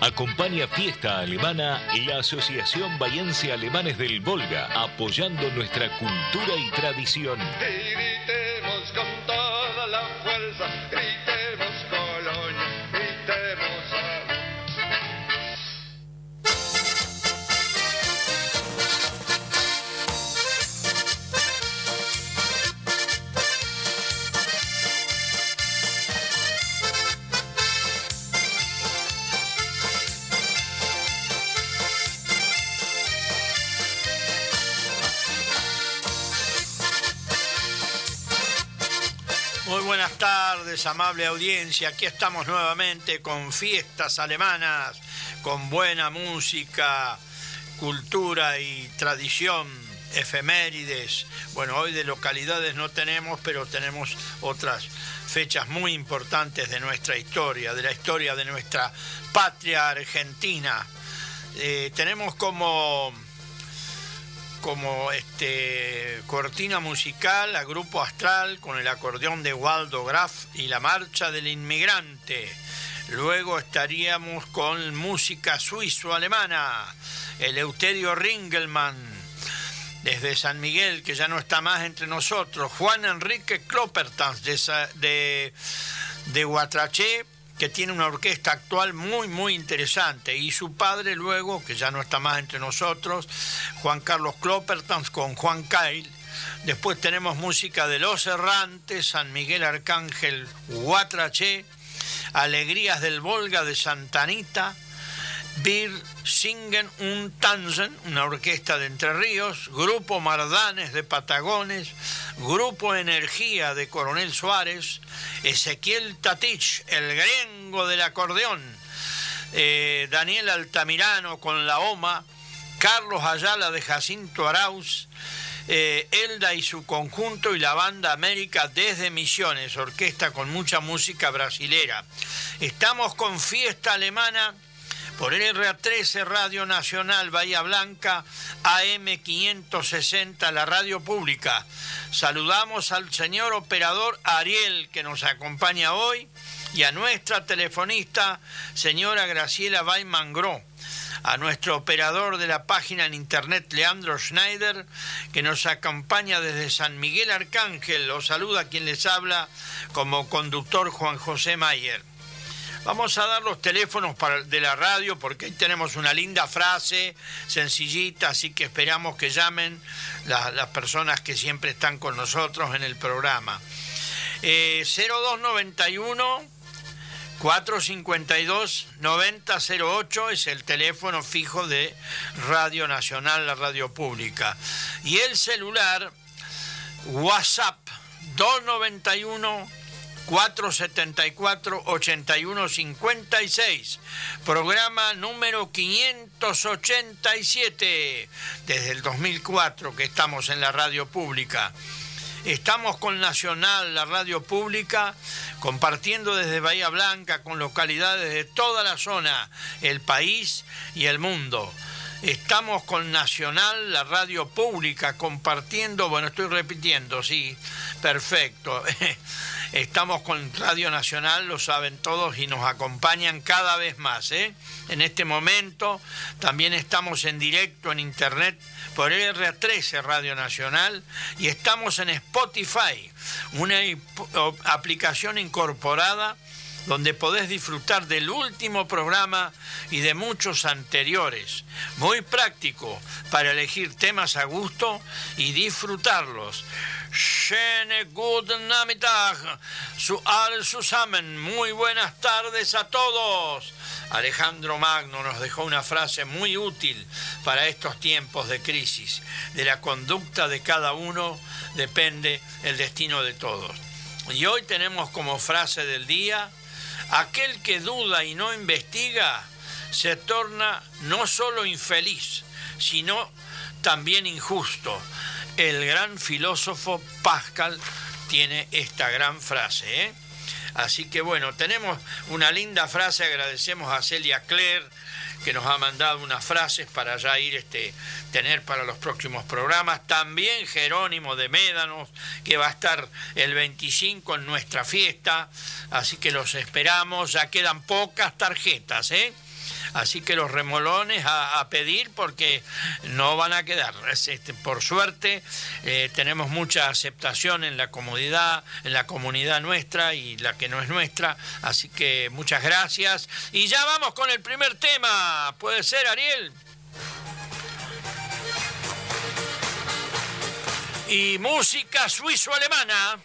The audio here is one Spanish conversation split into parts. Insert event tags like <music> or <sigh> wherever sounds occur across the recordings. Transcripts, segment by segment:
Acompaña Fiesta Alemana la Asociación Bayense Alemanes del Volga, apoyando nuestra cultura y tradición. Amable audiencia. Aquí estamos nuevamente con fiestas alemanas, con buena música, cultura y tradición, efemérides. Bueno, hoy de localidades no tenemos, pero tenemos otras fechas muy importantes de nuestra historia, de la historia de nuestra patria argentina. Eh, tenemos como como este, cortina musical a Grupo Astral con el acordeón de Waldo Graf y la marcha del inmigrante. Luego estaríamos con música suizo-alemana, Eleuterio Ringelmann, desde San Miguel, que ya no está más entre nosotros, Juan Enrique Kloppertans de, de, de Huatraché, que tiene una orquesta actual muy, muy interesante. Y su padre luego, que ya no está más entre nosotros, Juan Carlos Cloppertans con Juan Cail. Después tenemos música de Los Errantes, San Miguel Arcángel Huatraché, Alegrías del Volga de Santanita, Bir Singen un Tanzen, una orquesta de Entre Ríos, Grupo Mardanes de Patagones, Grupo Energía de Coronel Suárez, Ezequiel Tatich, el gringo del acordeón, eh, Daniel Altamirano con la OMA, Carlos Ayala de Jacinto Arauz, eh, Elda y su conjunto y la banda América desde Misiones, orquesta con mucha música brasilera. Estamos con fiesta alemana por RA13 Radio Nacional Bahía Blanca, AM560, la radio pública. Saludamos al señor operador Ariel que nos acompaña hoy y a nuestra telefonista, señora Graciela Baimangro, a nuestro operador de la página en internet, Leandro Schneider, que nos acompaña desde San Miguel Arcángel. Los saluda quien les habla como conductor Juan José Mayer. Vamos a dar los teléfonos de la radio porque ahí tenemos una linda frase, sencillita, así que esperamos que llamen las personas que siempre están con nosotros en el programa. 0291 452 9008 es el teléfono fijo de Radio Nacional, la radio pública. Y el celular WhatsApp 291 474-8156, programa número 587, desde el 2004 que estamos en la radio pública. Estamos con Nacional, la radio pública, compartiendo desde Bahía Blanca con localidades de toda la zona, el país y el mundo. Estamos con Nacional, la radio pública, compartiendo, bueno, estoy repitiendo, sí, perfecto. <laughs> Estamos con Radio Nacional, lo saben todos, y nos acompañan cada vez más. ¿eh? En este momento también estamos en directo en Internet por R13 Radio Nacional y estamos en Spotify, una aplicación incorporada donde podés disfrutar del último programa y de muchos anteriores. Muy práctico para elegir temas a gusto y disfrutarlos. Guten Nachmittag su zusammen. Muy buenas tardes a todos. Alejandro Magno nos dejó una frase muy útil para estos tiempos de crisis. De la conducta de cada uno depende el destino de todos. Y hoy tenemos como frase del día, aquel que duda y no investiga se torna no solo infeliz, sino también injusto el gran filósofo Pascal tiene esta gran frase. ¿eh? Así que bueno, tenemos una linda frase, agradecemos a Celia Claire que nos ha mandado unas frases para ya ir este tener para los próximos programas. También Jerónimo de Médanos, que va a estar el 25 en nuestra fiesta, así que los esperamos, ya quedan pocas tarjetas, ¿eh? Así que los remolones a, pedir porque no van a quedar. Este, por suerte eh, tenemos mucha aceptación en la comodidad, en la comunidad nuestra y la que no es nuestra. Así que muchas gracias. Y ya vamos con el primer tema. ¿Puede ser, Ariel? Y música suizo-alemana.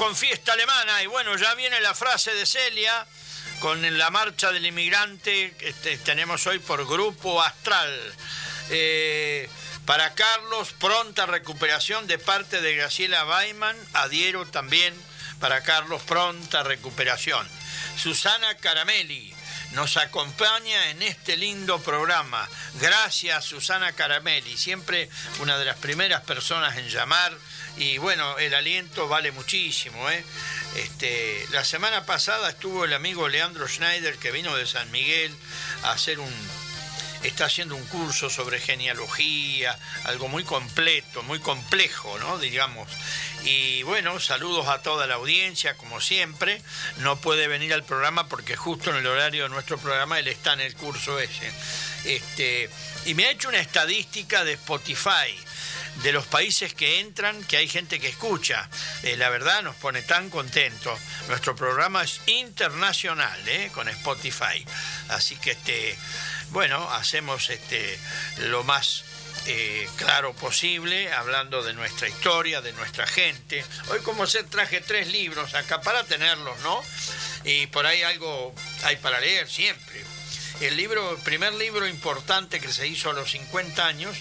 Con fiesta alemana y bueno, ya viene la frase de Celia con la marcha del inmigrante que este, tenemos hoy por Grupo Astral. Eh, para Carlos, pronta recuperación de parte de Graciela Weiman, adhiero también para Carlos, pronta recuperación. Susana Caramelli nos acompaña en este lindo programa. Gracias Susana Caramelli, siempre una de las primeras personas en llamar y bueno, el aliento vale muchísimo. ¿eh? Este, la semana pasada estuvo el amigo Leandro Schneider que vino de San Miguel a hacer un... Está haciendo un curso sobre genealogía, algo muy completo, muy complejo, ¿no? Digamos. Y bueno, saludos a toda la audiencia, como siempre. No puede venir al programa porque justo en el horario de nuestro programa él está en el curso ese. Este, y me ha hecho una estadística de Spotify de los países que entran, que hay gente que escucha. Eh, la verdad nos pone tan contentos. Nuestro programa es internacional, eh, con Spotify. Así que este, bueno, hacemos este lo más eh, claro posible, hablando de nuestra historia, de nuestra gente. Hoy como se traje tres libros acá para tenerlos, ¿no? y por ahí algo hay para leer siempre. El libro, primer libro importante que se hizo a los 50 años,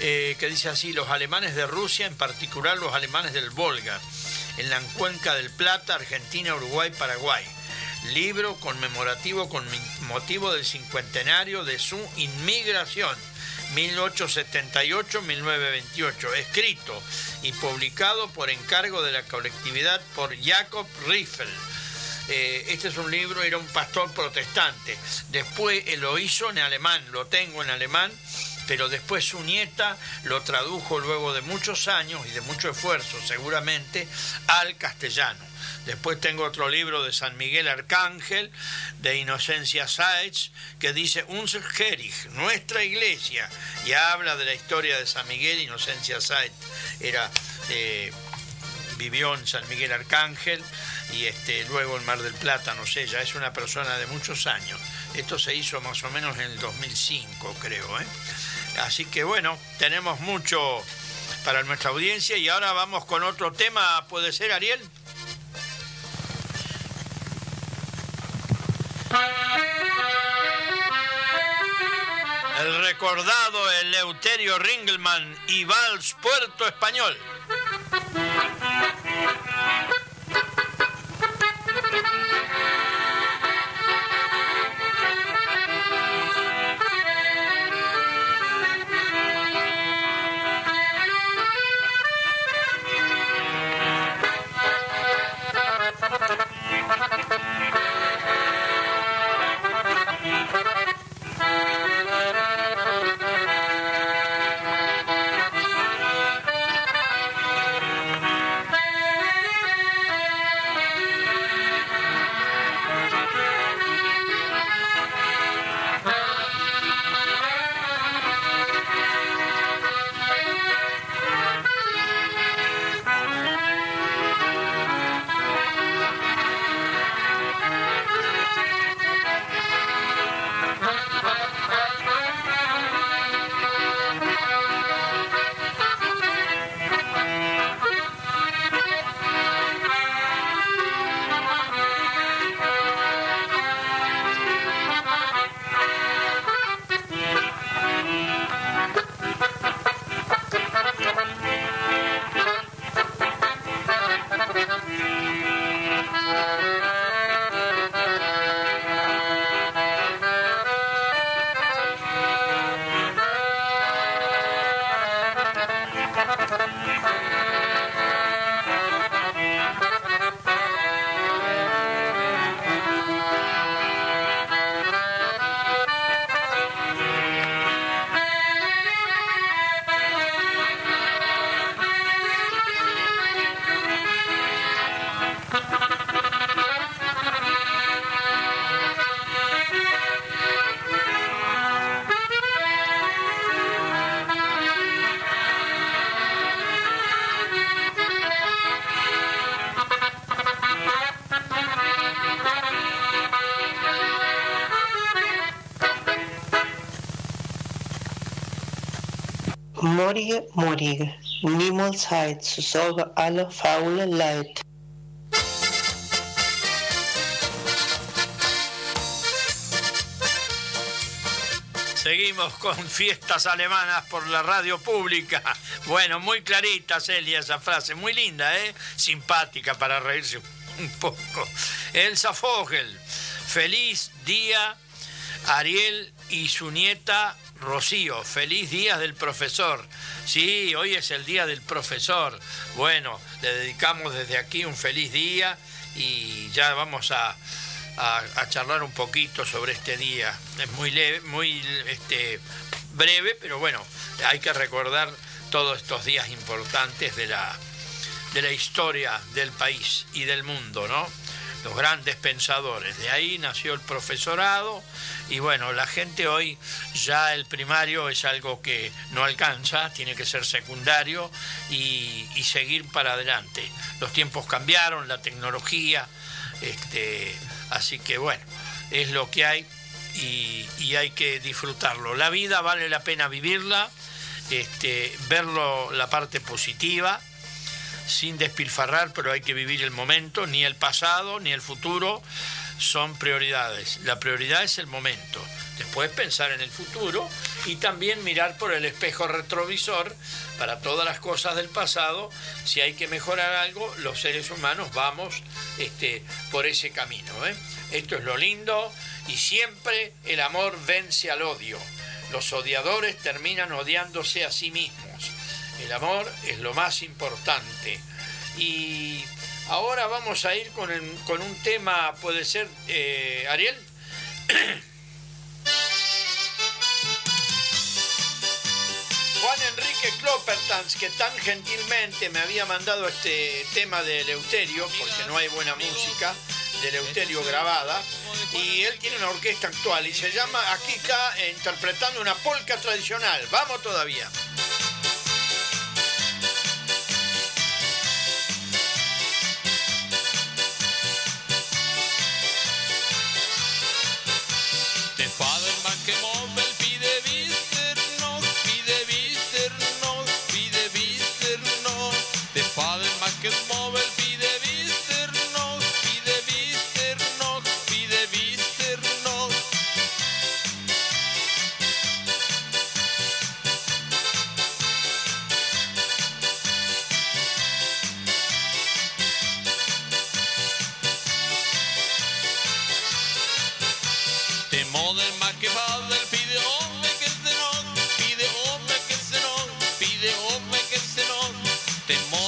eh, que dice así, los alemanes de Rusia, en particular los alemanes del Volga, en la cuenca del Plata, Argentina, Uruguay, Paraguay. Libro conmemorativo con motivo del cincuentenario de su inmigración 1878-1928, escrito y publicado por encargo de la colectividad por Jacob Riffel. Eh, este es un libro, era un pastor protestante. Después lo hizo en alemán, lo tengo en alemán, pero después su nieta lo tradujo luego de muchos años y de mucho esfuerzo seguramente al castellano. Después tengo otro libro de San Miguel Arcángel, de Inocencia Sáez, que dice Unser Gerich, nuestra iglesia, y habla de la historia de San Miguel. Inocencia Sáez era, eh, vivió en San Miguel Arcángel y este, luego en Mar del Plata, no sé, ya es una persona de muchos años. Esto se hizo más o menos en el 2005, creo. ¿eh? Así que bueno, tenemos mucho para nuestra audiencia y ahora vamos con otro tema, ¿puede ser, Ariel? El recordado Eleuterio Ringelman y Vals Puerto Español. Seguimos con fiestas alemanas por la radio pública. Bueno, muy clarita, Celia, esa frase. Muy linda, ¿eh? Simpática para reírse un poco. Elsa Fogel. Feliz día, Ariel y su nieta Rocío, feliz día del profesor. Sí, hoy es el día del profesor. Bueno, le dedicamos desde aquí un feliz día y ya vamos a, charlar un poquito sobre este día. Es muy leve, muy este, breve, pero bueno, hay que recordar todos estos días importantes de la, de la historia del país y del mundo, ¿no? Los grandes pensadores. De ahí nació el profesorado y bueno, la gente hoy ya el primario es algo que no alcanza, tiene que ser secundario y, seguir para adelante. Los tiempos cambiaron, la tecnología, este, así que bueno, es lo que hay y, hay que disfrutarlo. La vida vale la pena vivirla, este, verlo la parte positiva sin despilfarrar, pero hay que vivir el momento, ni el pasado, ni el futuro, son prioridades. La prioridad es el momento. Después pensar en el futuro y también mirar por el espejo retrovisor para todas las cosas del pasado. Si hay que mejorar algo, los seres humanos vamos este, por ese camino. ¿eh? Esto es lo lindo y siempre el amor vence al odio. Los odiadores terminan odiándose a sí mismos. El amor es lo más importante. Y ahora vamos a ir con, un tema, puede ser, eh, Ariel. <coughs> Juan Enrique Cloppertans, que tan gentilmente me había mandado este tema de Eleuterio, porque no hay buena música de Eleuterio grabada, y él tiene una orquesta actual y se llama Akika interpretando una polca tradicional. Vamos todavía. temor.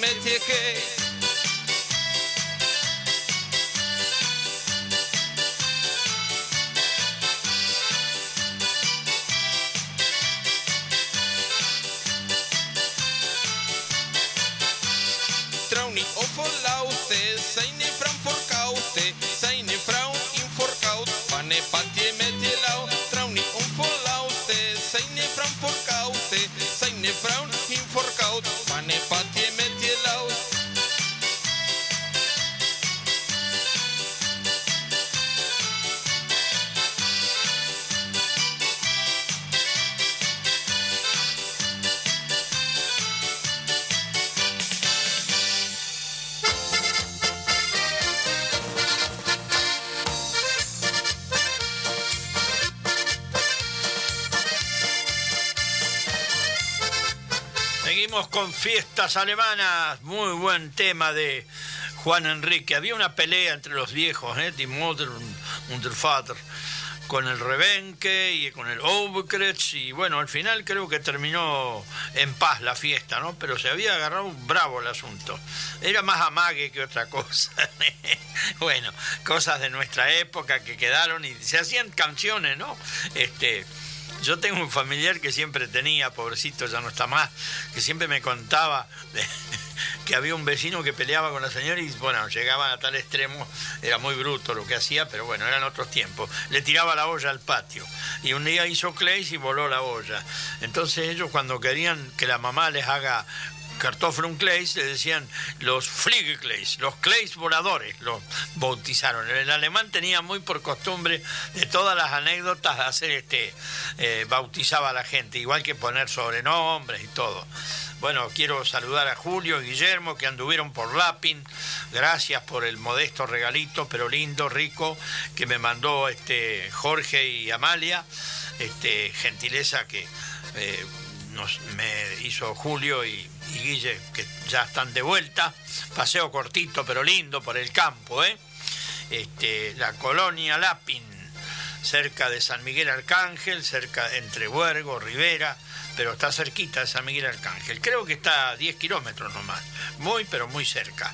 me te que alemanas, muy buen tema de Juan Enrique. Había una pelea entre los viejos, ¿eh? Die Mutter und Vater, con el Rebenque y con el Oberkreuz, y bueno, al final creo que terminó en paz la fiesta, ¿no? Pero se había agarrado bravo el asunto. Era más amague que otra cosa. <laughs> bueno, cosas de nuestra época que quedaron y se hacían canciones, ¿no? Este yo tengo un familiar que siempre tenía, pobrecito, ya no está más, que siempre me contaba <laughs> que había un vecino que peleaba con la señora y, bueno, llegaba a tal extremo, era muy bruto lo que hacía, pero bueno, eran otros tiempos. Le tiraba la olla al patio y un día hizo Clays y voló la olla. Entonces ellos cuando querían que la mamá les haga Kartoffelkleis, le decían los Fliegekleis, los Kleis voladores, los bautizaron. El alemán tenía muy por costumbre de todas las anécdotas hacer este, eh, bautizaba a la gente, igual que poner sobrenombres y todo. Bueno, quiero saludar a Julio y Guillermo que anduvieron por Lapin. Gracias por el modesto regalito, pero lindo, rico, que me mandó este Jorge y Amalia. Este, gentileza que eh, nos, me hizo Julio y, y Guille, que ya están de vuelta. Paseo cortito, pero lindo por el campo, ¿eh? Este, la colonia Lapin, cerca de San Miguel Arcángel, cerca entre Huergo, Rivera, pero está cerquita de San Miguel Arcángel. Creo que está a 10 kilómetros nomás, muy, pero muy cerca.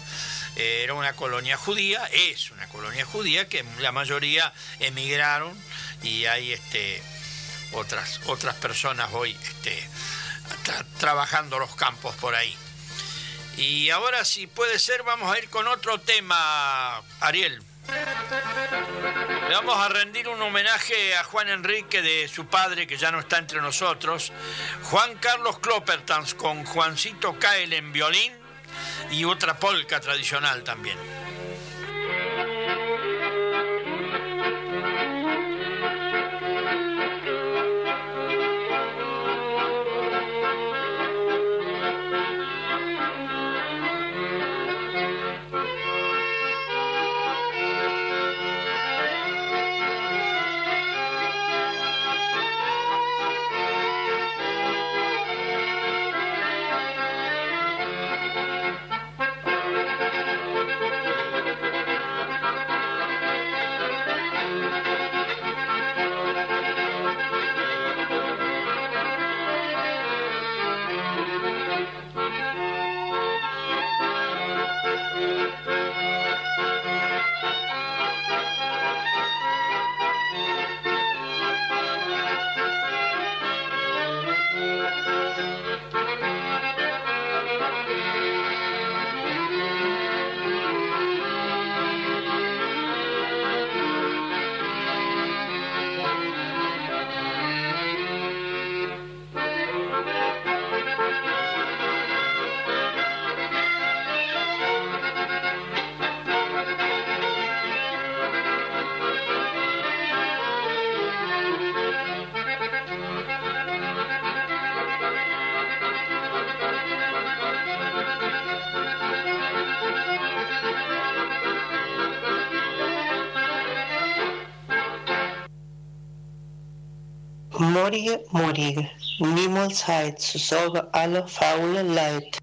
Eh, Era una colonia judía, es una colonia judía que la mayoría emigraron y hay este, otras, otras personas hoy este, tra- trabajando los campos por ahí. Y ahora, si puede ser, vamos a ir con otro tema, Ariel. Le vamos a rendir un homenaje a Juan Enrique de su padre, que ya no está entre nosotros. Juan Carlos Kloppertans con Juancito Cael en violín y otra polca tradicional también. Morgen, niemals zu sagen alle faule Leid.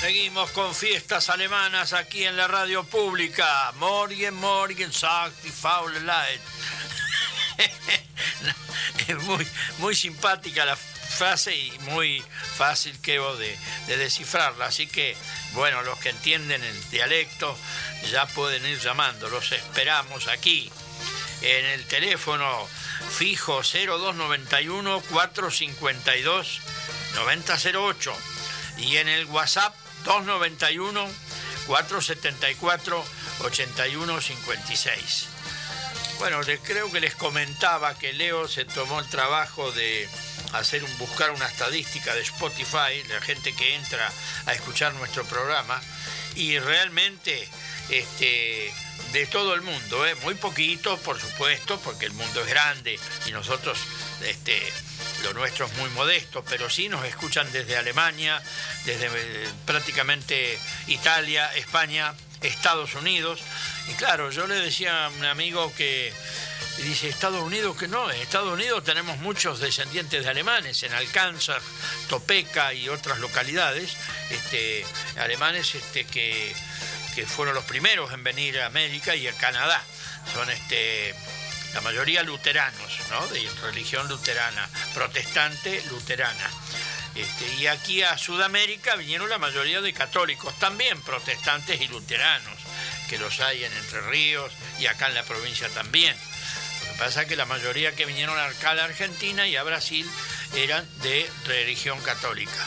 Seguimos con fiestas alemanas aquí en la radio pública. Morgen, morgen, sagt die faule Leid. <laughs> es muy, muy simpática la frase y muy fácil creo de, de descifrarla. Así que, bueno, los que entienden el dialecto ya pueden ir llamando. Los esperamos aquí en el teléfono fijo 0291 452 9008 y en el WhatsApp 291 474 8156. Bueno, creo que les comentaba que Leo se tomó el trabajo de hacer un, buscar una estadística de Spotify, la gente que entra a escuchar nuestro programa, y realmente este, de todo el mundo, ¿eh? muy poquito, por supuesto, porque el mundo es grande y nosotros este, lo nuestro es muy modesto, pero sí nos escuchan desde Alemania, desde eh, prácticamente Italia, España, Estados Unidos. Y claro, yo le decía a un amigo que dice Estados Unidos que no, en Estados Unidos tenemos muchos descendientes de alemanes, en Alcáncer, Topeka y otras localidades, este, alemanes este, que, que fueron los primeros en venir a América y a Canadá. Son este, la mayoría luteranos, ¿no? de religión luterana, protestante luterana. Este, y aquí a Sudamérica vinieron la mayoría de católicos, también protestantes y luteranos, que los hay en Entre Ríos y acá en la provincia también. Pasa que la mayoría que vinieron a la Argentina y a Brasil eran de religión católica.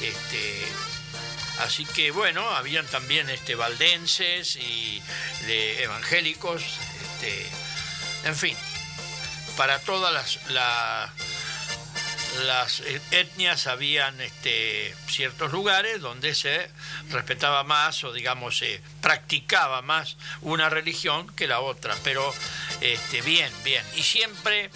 Este, así que bueno, habían también este, valdenses y de evangélicos. Este, en fin, para todas las, etnias habían este, ciertos lugares donde se respetaba más o digamos se practicaba más una religión que la otra, pero este, bien, bien. Y siempre,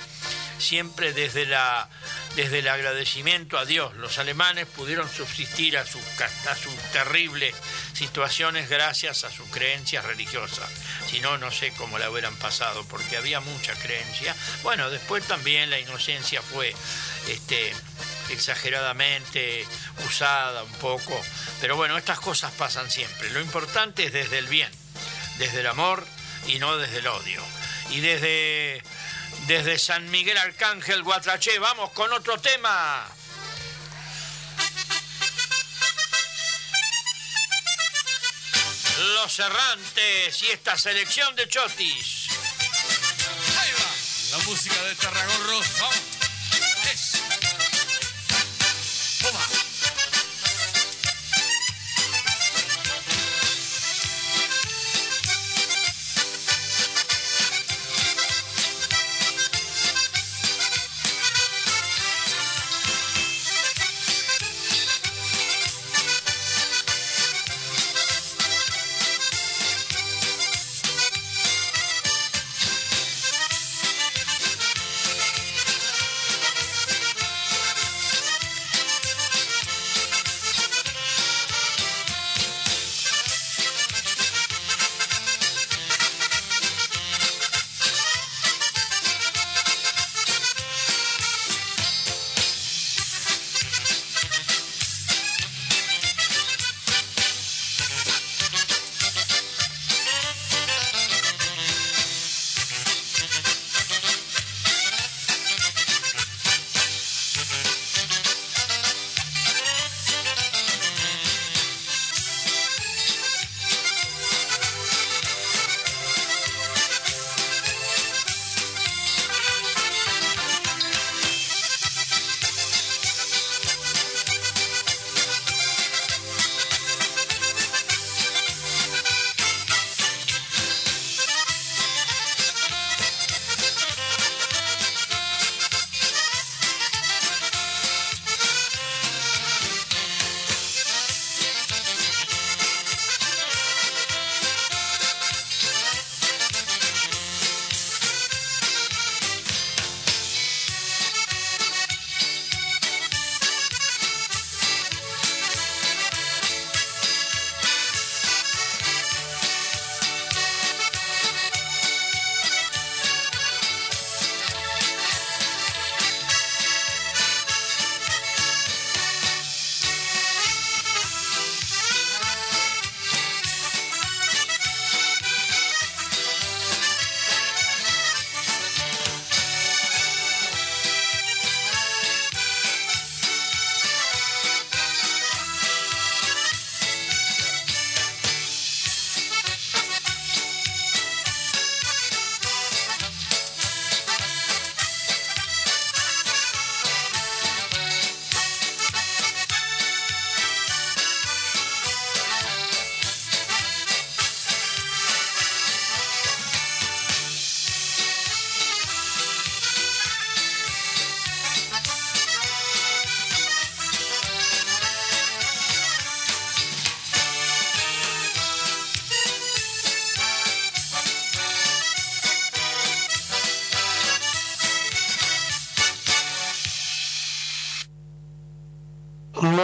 siempre desde la desde el agradecimiento a Dios. Los alemanes pudieron subsistir a sus, a sus terribles situaciones gracias a sus creencias religiosas. Si no, no sé cómo la hubieran pasado, porque había mucha creencia. Bueno, después también la inocencia fue este, exageradamente usada un poco. Pero bueno, estas cosas pasan siempre. Lo importante es desde el bien, desde el amor y no desde el odio. Y desde desde San Miguel Arcángel Guatraché. Vamos con otro tema. Los errantes y esta selección de chotis. Ahí va, la música de Tarragorro. Vamos.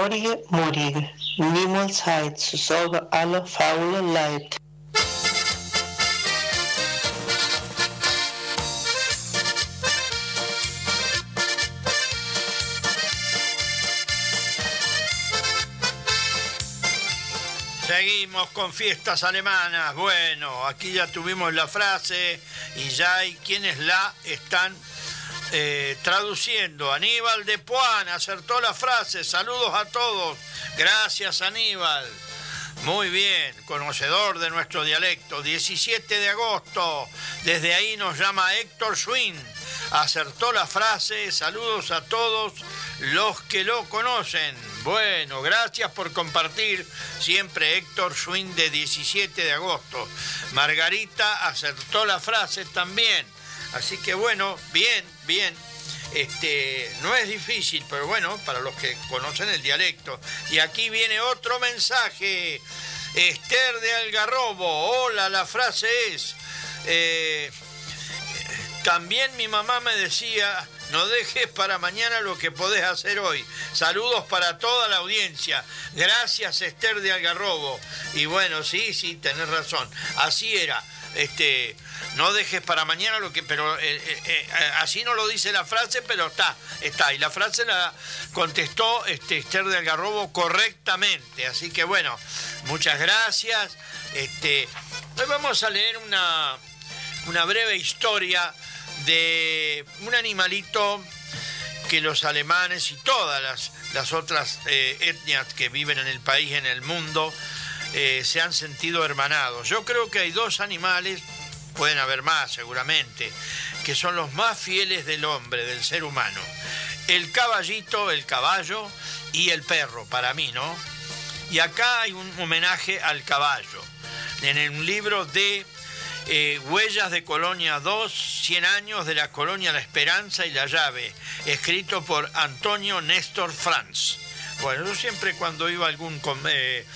Morgen, morgen. Niemals Zeit zu sorgen aller faule Leid. Seguimos con fiestas alemanas. Bueno, aquí ya tuvimos la frase y ya hay quienes la están eh, traduciendo. Aníbal de Puan acertó la frase. Saludos a todos. Gracias, Aníbal. Muy bien, conocedor de nuestro dialecto. 17 de agosto. Desde ahí nos llama Héctor Schwinn. Acertó la frase. Saludos a todos los que lo conocen. Bueno, gracias por compartir siempre Héctor Schwinn de 17 de agosto. Margarita acertó la frase también. Así que bueno, bien, bien. Este, no es difícil, pero bueno, para los que conocen el dialecto. Y aquí viene otro mensaje. Esther de Algarrobo. Hola, la frase es. eh, también mi mamá me decía, no dejes para mañana lo que podés hacer hoy. Saludos para toda la audiencia. Gracias Esther de Algarrobo. Y bueno, sí, sí, tenés razón. Así era. Este, no dejes para mañana lo que, pero eh, eh, eh, así no lo dice la frase, pero está, está. Y la frase la contestó este, Esther de Algarrobo correctamente. Así que bueno, muchas gracias. Este, hoy vamos a leer una, una breve historia de un animalito que los alemanes y todas las, las otras etnias que viven en el país, en el mundo, eh, se han sentido hermanados. Yo creo que hay dos animales, pueden haber más seguramente, que son los más fieles del hombre, del ser humano. El caballito, el caballo y el perro, para mí, ¿no? Y acá hay un homenaje al caballo. En un libro de eh, Huellas de Colonia 2, 100 años de la colonia La Esperanza y la Llave, escrito por Antonio Néstor Franz. Bueno, yo siempre cuando iba a eh,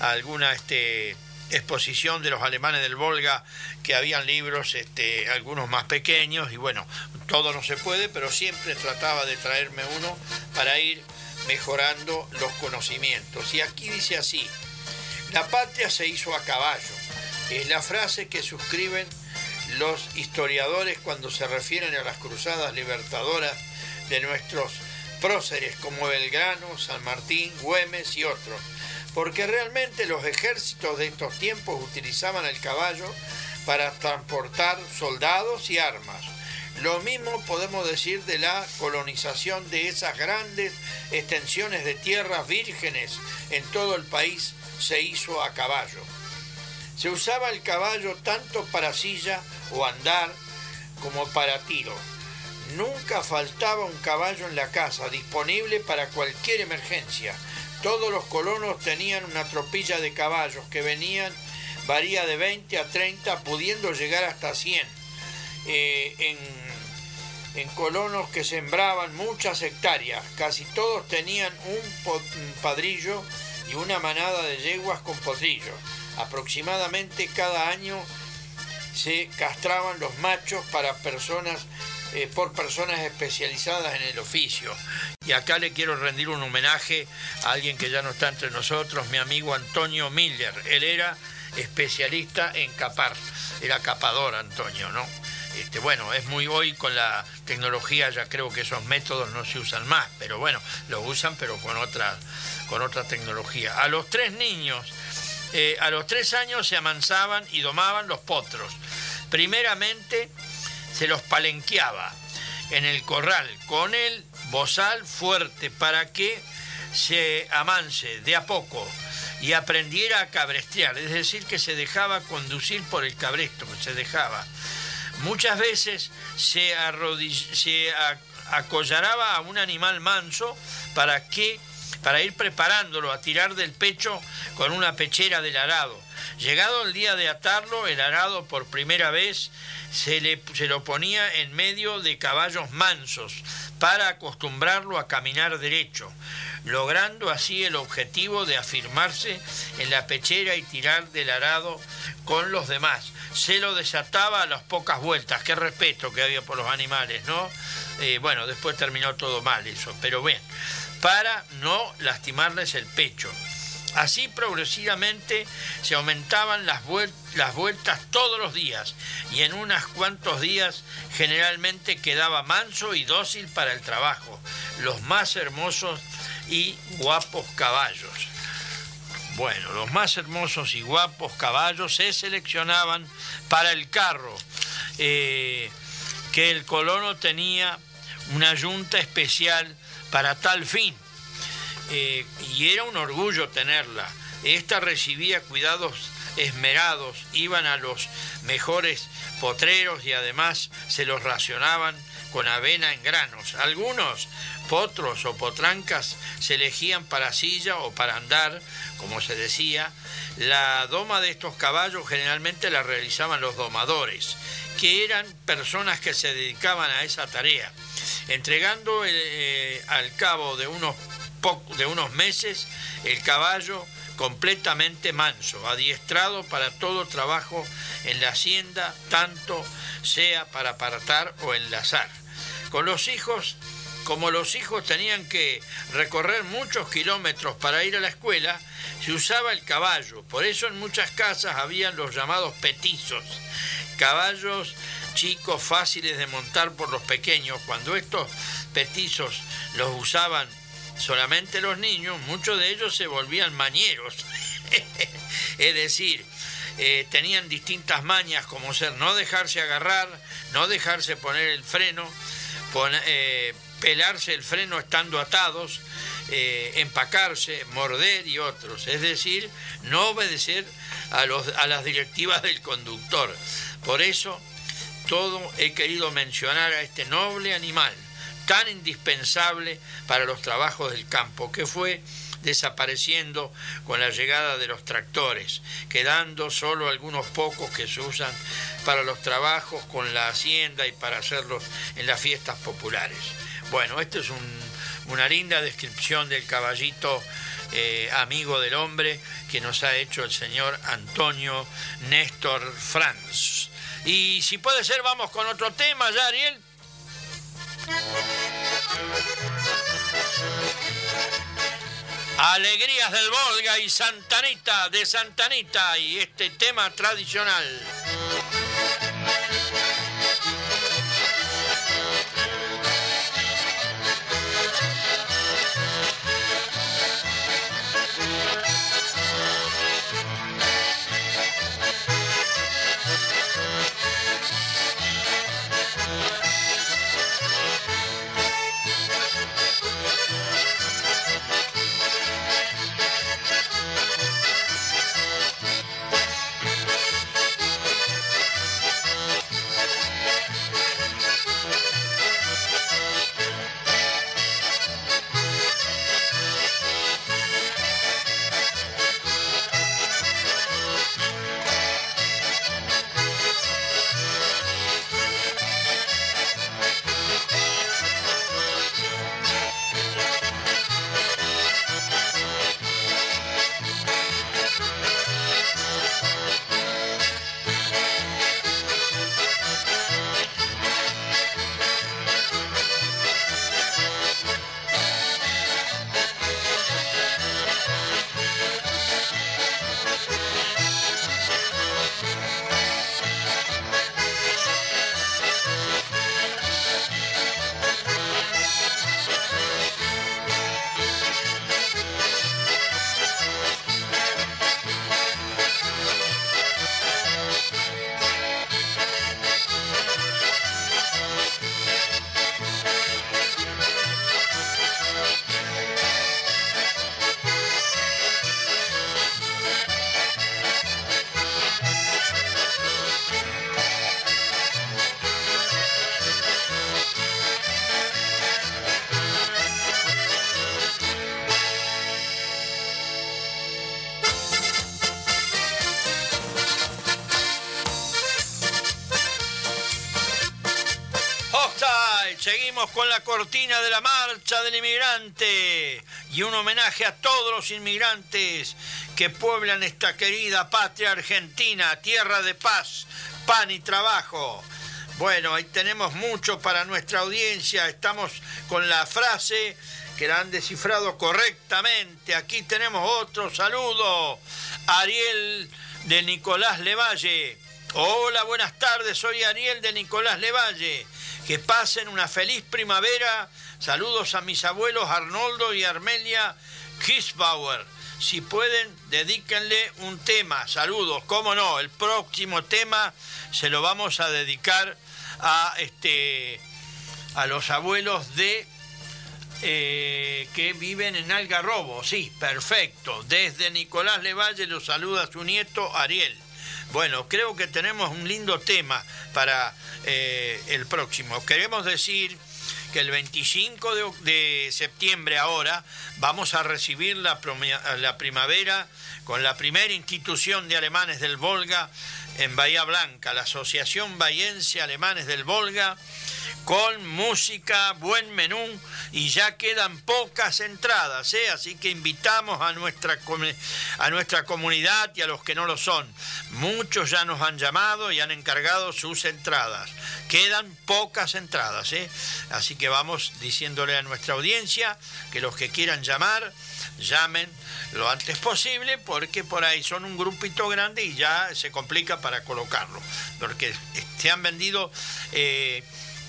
alguna este, exposición de los alemanes del Volga, que habían libros, este, algunos más pequeños, y bueno, todo no se puede, pero siempre trataba de traerme uno para ir mejorando los conocimientos. Y aquí dice así, la patria se hizo a caballo. Es la frase que suscriben los historiadores cuando se refieren a las cruzadas libertadoras de nuestros próceres como Belgrano, San Martín, Güemes y otros. Porque realmente los ejércitos de estos tiempos utilizaban el caballo para transportar soldados y armas. Lo mismo podemos decir de la colonización de esas grandes extensiones de tierras vírgenes en todo el país se hizo a caballo. Se usaba el caballo tanto para silla o andar como para tiro. Nunca faltaba un caballo en la casa disponible para cualquier emergencia. Todos los colonos tenían una tropilla de caballos que venían, varía de 20 a 30, pudiendo llegar hasta 100. Eh, en, colonos que sembraban muchas hectáreas, casi todos tenían un, un padrillo y una manada de yeguas con potrillos. Aproximadamente cada año se castraban los machos para personas eh, por personas especializadas en el oficio. Y acá le quiero rendir un homenaje a alguien que ya no está entre nosotros, mi amigo Antonio Miller. Él era especialista en capar, era capador Antonio, ¿no? Este, bueno, es muy hoy con la tecnología, ya creo que esos métodos no se usan más, pero bueno, los usan pero con otra, con otra tecnología. A los tres niños, eh, a los tres años se amansaban y domaban los potros. Primeramente se los palenqueaba en el corral con el bozal fuerte para que se amanse de a poco y aprendiera a cabrestear, es decir, que se dejaba conducir por el cabresto, se dejaba. Muchas veces se, se acollaraba a un animal manso para que para ir preparándolo a tirar del pecho con una pechera del arado. Llegado el día de atarlo, el arado por primera vez se, le, se lo ponía en medio de caballos mansos para acostumbrarlo a caminar derecho, logrando así el objetivo de afirmarse en la pechera y tirar del arado con los demás. Se lo desataba a las pocas vueltas, qué respeto que había por los animales, ¿no? Eh, bueno, después terminó todo mal eso, pero bien. para no lastimarles el pecho. Así progresivamente se aumentaban las, vueltas todos los días y en unos cuantos días generalmente quedaba manso y dócil para el trabajo, los más hermosos y guapos caballos. Bueno, los más hermosos y guapos caballos se seleccionaban para el carro, eh, que el colono tenía una yunta especial para tal fin eh, y era un orgullo tenerla. Esta recibía cuidados esmerados, iban a los mejores potreros y además se los racionaban con avena en granos. Algunos potros o potrancas se elegían para silla o para andar, como se decía. La doma de estos caballos generalmente la realizaban los domadores, que eran personas que se dedicaban a esa tarea, entregando eh, al cabo de unos de unos meses el caballo completamente manso, adiestrado para todo trabajo en la hacienda, tanto sea para apartar o enlazar. Con los hijos, como los hijos tenían que recorrer muchos kilómetros para ir a la escuela, se usaba el caballo. Por eso en muchas casas habían los llamados petizos, caballos chicos fáciles de montar por los pequeños. Cuando estos petizos los usaban solamente los niños, muchos de ellos se volvían mañeros. <laughs> es decir, eh, tenían distintas mañas como ser no dejarse agarrar, no dejarse poner el freno, eh, pelarse el freno estando atados, eh, empacarse, morder y otros. Es decir, no obedecer a, los, a las directivas del conductor. Por eso, todo he querido mencionar a este noble animal tan indispensable para los trabajos del campo, que fue desapareciendo con la llegada de los tractores, quedando solo algunos pocos que se usan para los trabajos con la hacienda y para hacerlos en las fiestas populares. Bueno, esto es una linda descripción del caballito eh, amigo del hombre que nos ha hecho el señor Antonio Néstor Franz. Y si puede ser, vamos con otro tema ya, Ariel. Alegrías del Volga y Santanita de Santanita y este tema tradicional. Inmigrante y un homenaje a todos los inmigrantes que pueblan esta querida patria argentina, tierra de paz, pan y trabajo. Bueno, ahí tenemos mucho para nuestra audiencia. Estamos con la frase que la han descifrado correctamente. Aquí tenemos otro saludo. Ariel de Nicolás Levalle. Hola, buenas tardes, soy Ariel de Nicolás Levalle. Que pasen una feliz primavera. Saludos a mis abuelos Arnoldo y Armelia Kisbauer. Si pueden, dedíquenle un tema. Saludos, cómo no. El próximo tema se lo vamos a dedicar a este a los abuelos de eh, que viven en Algarrobo. Sí, perfecto. Desde Nicolás Levalle los saluda su nieto Ariel. Bueno, creo que tenemos un lindo tema para eh, el próximo. Queremos decir que el 25 de, septiembre ahora vamos a recibir la, la primavera con la primera institución de alemanes del Volga en Bahía Blanca, la Asociación Bahiense Alemanes del Volga con música, buen menú y ya quedan pocas entradas, ¿eh? así que invitamos a nuestra, a nuestra comunidad y a los que no lo son. Muchos ya nos han llamado y han encargado sus entradas. Quedan pocas entradas, ¿eh? así que vamos diciéndole a nuestra audiencia que los que quieran llamar, llamen lo antes posible porque por ahí son un grupito grande y ya se complica para colocarlo, porque se han vendido... Eh,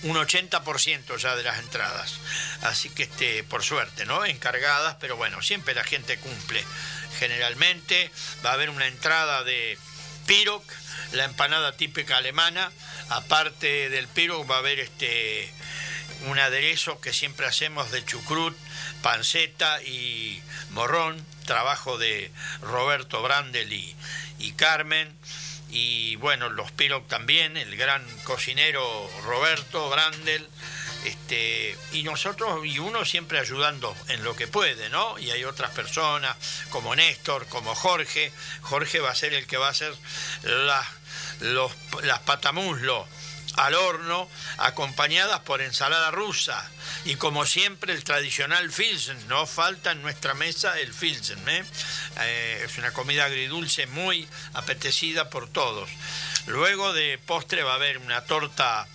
un 80% ya de las entradas. Así que, este, por suerte, ¿no? Encargadas, pero bueno, siempre la gente cumple. Generalmente va a haber una entrada de pirog, la empanada típica alemana. Aparte del pirog va a haber este un aderezo que siempre hacemos de chucrut, panceta y morrón, trabajo de Roberto Brandel y, y Carmen y bueno, los Pirog también, el gran cocinero Roberto Brandel, este, y nosotros, y uno siempre ayudando en lo que puede, ¿no? Y hay otras personas como Néstor, como Jorge. Jorge va a ser el que va a hacer las, los, las patamuslos al horno, acompañadas por ensalada rusa. Y como siempre, el tradicional Filsen. No falta en nuestra mesa el Filsen. ¿eh? Eh, es una comida agridulce muy apetecida por todos. Luego de postre va a haber una torta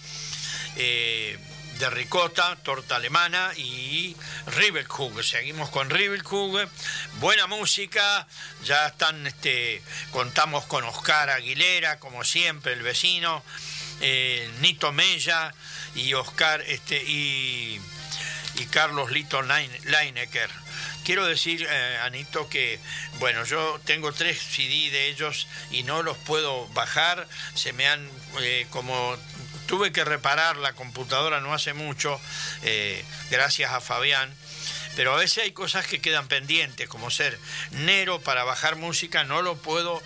eh, de ricota, torta alemana y Rivelkugel. Seguimos con Rivelkugel. Buena música. Ya están, este, contamos con Oscar Aguilera, como siempre, el vecino. Nito Mella y Oscar este, y, y Carlos Lito Leinecker. Quiero decir, eh, Anito, que bueno, yo tengo tres CD de ellos y no los puedo bajar. Se me han, eh, como tuve que reparar la computadora no hace mucho, eh, gracias a Fabián pero a veces hay cosas que quedan pendientes, como ser Nero para bajar música, no lo puedo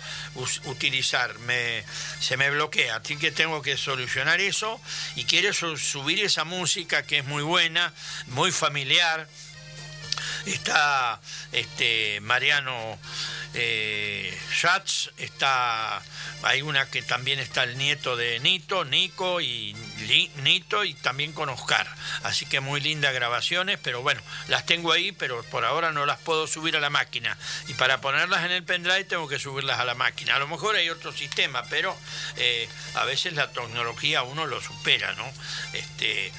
utilizar, me, se me bloquea, así que tengo que solucionar eso. Y quiero subir esa música que es muy buena, muy familiar. Está este, Mariano eh, está, hay una que también está el nieto de Nito, Nico y Nito y también con Oscar. Así que muy lindas grabaciones, pero bueno, las tengo ahí, pero por ahora no las puedo subir a la máquina. Y para ponerlas en el pendrive tengo que subirlas a la máquina. A lo mejor hay otro sistema, pero eh, a veces la tecnología uno lo supera, ¿no? Este,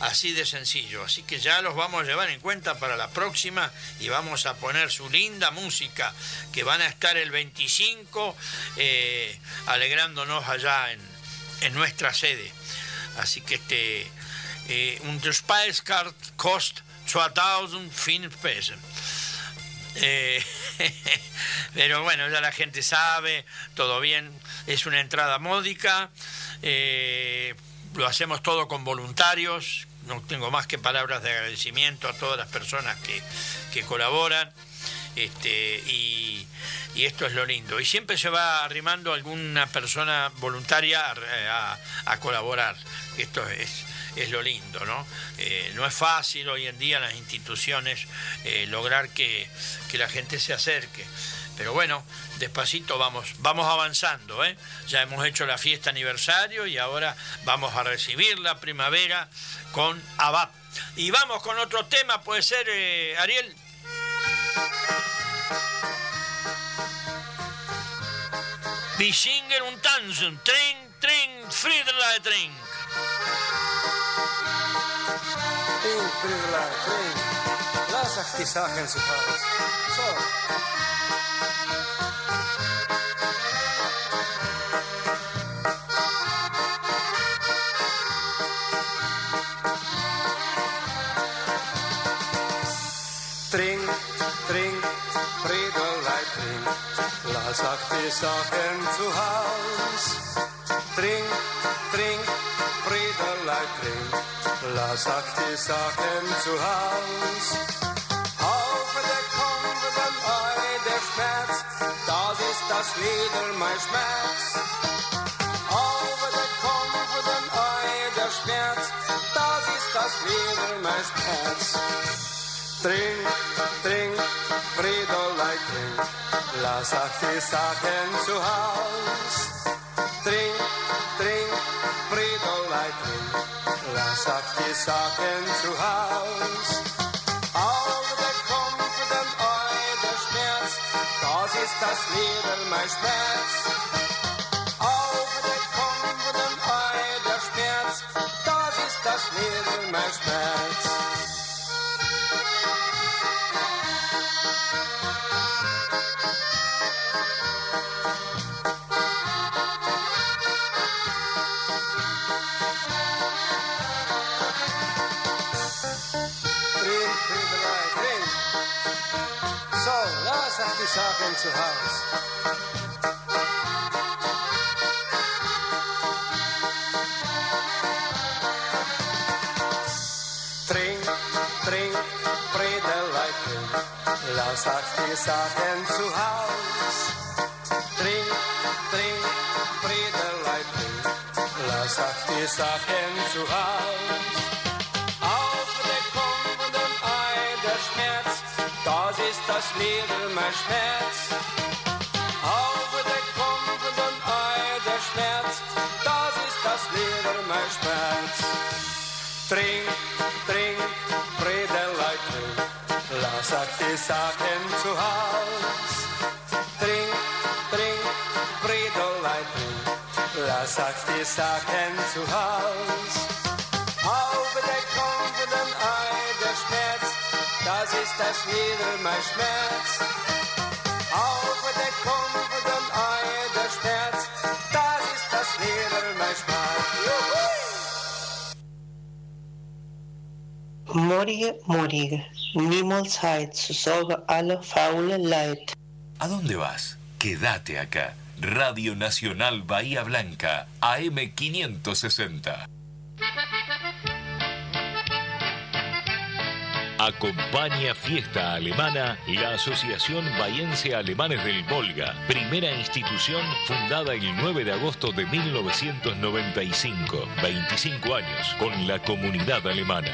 Así de sencillo. Así que ya los vamos a llevar en cuenta para la próxima y vamos a poner su linda música que van a estar el 25 eh, alegrándonos allá en, nuestra sede. Así que este, eh, un Card cost 2000 pesos. Eh, <laughs> pero bueno, ya la gente sabe, todo bien, es una entrada módica, eh, lo hacemos todo con voluntarios, no tengo más que palabras de agradecimiento a todas las personas que, colaboran. Este, y, esto es lo lindo. Y siempre se va arrimando alguna persona voluntaria a, colaborar. Esto es, es lo lindo, ¿no? Eh, no es fácil hoy en día en las instituciones eh, lograr que, que la gente se acerque. Pero bueno, despacito vamos, vamos avanzando. ¿eh? Ya hemos hecho la fiesta aniversario y ahora vamos a recibir la primavera con ABAP. Y vamos con otro tema, puede ser, eh, Ariel. Vi singen un tanzen, tren, tren, Friedrich tren. Tren, Friedrich, tren. lass euch die. Die Sachen zu Haus. Trink, trink, Friederlei, trink, lass euch die Sachen zu Haus. Schmerz, das ist das Lieder mein Schmerz. Auf der Kommen, dem Ei der Schmerz, das ist das Lieder mein Schmerz. Trink, trink, Friedolei, trink, lass auch die Sachen zu Haus. Trink, trink, Friedolei, trink, lass auch die Sachen zu Haus. Ist das Lieder, mein Schmerz. Auf der Kopf, dem Ei, der Schmerz, das ist das Lieder, mein Schmerz. Friedelei, trink. Lass euch die Sachen zu Haus. Trink, trink, Friedelei, trink. Lass die Sachen zu Haus. Auf der kommenden Ei der Schmerz, das ist das Lieder mein Schmerz. Auf der kommenden Ei der Schmerz, das ist das Lieder mein Schmerz. Trink, trink, Friedelei, trink, lass euch die Sachen zu Haus. Trink, trink, Friedelei, trink, lass euch die Sachen zu Haus. Auf der kommenden Ei der Schmerz, das ist das Lieder mein Schmerz. Auf der kommenden Ei der Schmerz, das ist das Lieder mein Schmerz. Morige, morige, niemals heit zu sagen alle faule Leid. ¿A dónde vas? Quédate acá. Radio Nacional Bahía Blanca, AM560. Acompaña Fiesta Alemana la Asociación Bahiense Alemanes del Volga, primera institución fundada el 9 de agosto de 1995, 25 años con la comunidad alemana.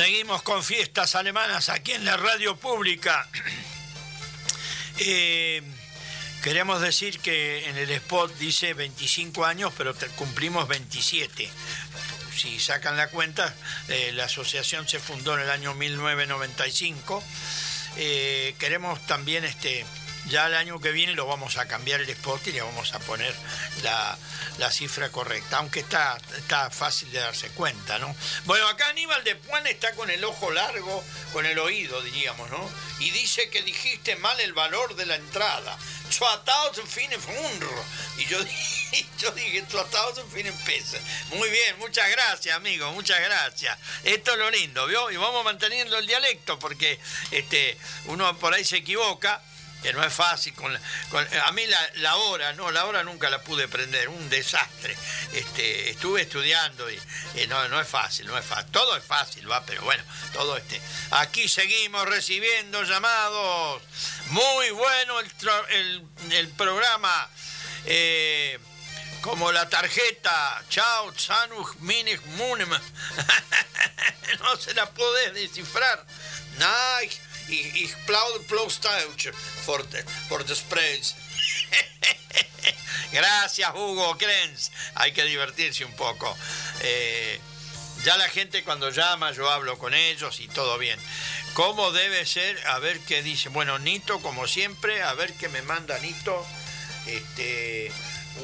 Seguimos con fiestas alemanas aquí en la radio pública. <clears throat> Eh, queremos decir que en el spot dice 25 años, pero cumplimos 27. Si sacan la cuenta, eh, la asociación se fundó en el año 1995. Eh, queremos también, este, ya el año que viene lo vamos a cambiar el spot y le vamos a poner la, la cifra correcta, aunque está, está fácil de darse cuenta, ¿no? Bueno, acá Aníbal de Puan está con el ojo largo, con el oído, diríamos, ¿no? Y dice que dijiste mal el valor de la entrada. 2500 Y yo, <laughs> dije- yo dije 2500 pesos. Muy bien, muchas gracias, amigo, muchas gracias. Esto es lo lindo, ¿vio? Y vamos manteniendo el dialecto porque este, uno por ahí se equivoca que no es fácil. Con, con- a mí la, la hora, no, la hora nunca la pude prender, un desastre. Este, estuve estudiando y, y no, no es fácil, no es fácil. Todo es fácil, va, pero bueno, todo este. Aquí seguimos recibiendo llamados. Muy bueno el, el, programa. eh, como la tarjeta Chao Zanuch Minig Munem. <laughs> no se la podés descifrar. Nein, ich, ich for the, for the spreads. Gracias, Hugo Krenz. Hay que divertirse un poco. Eh, Ya la gente cuando llama, yo hablo con ellos y todo bien. ¿Cómo debe ser? A ver qué dice. Bueno, Nito, como siempre, a ver qué me manda Nito. Este,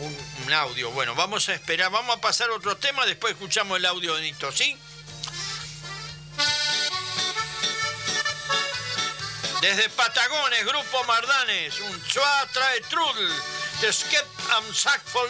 un, un audio. Bueno, vamos a esperar, vamos a pasar a otro tema, después escuchamos el audio de Nito, ¿sí? Desde Patagones, Grupo Mardanes, un Chua trae Trudel, de Skep am Sack for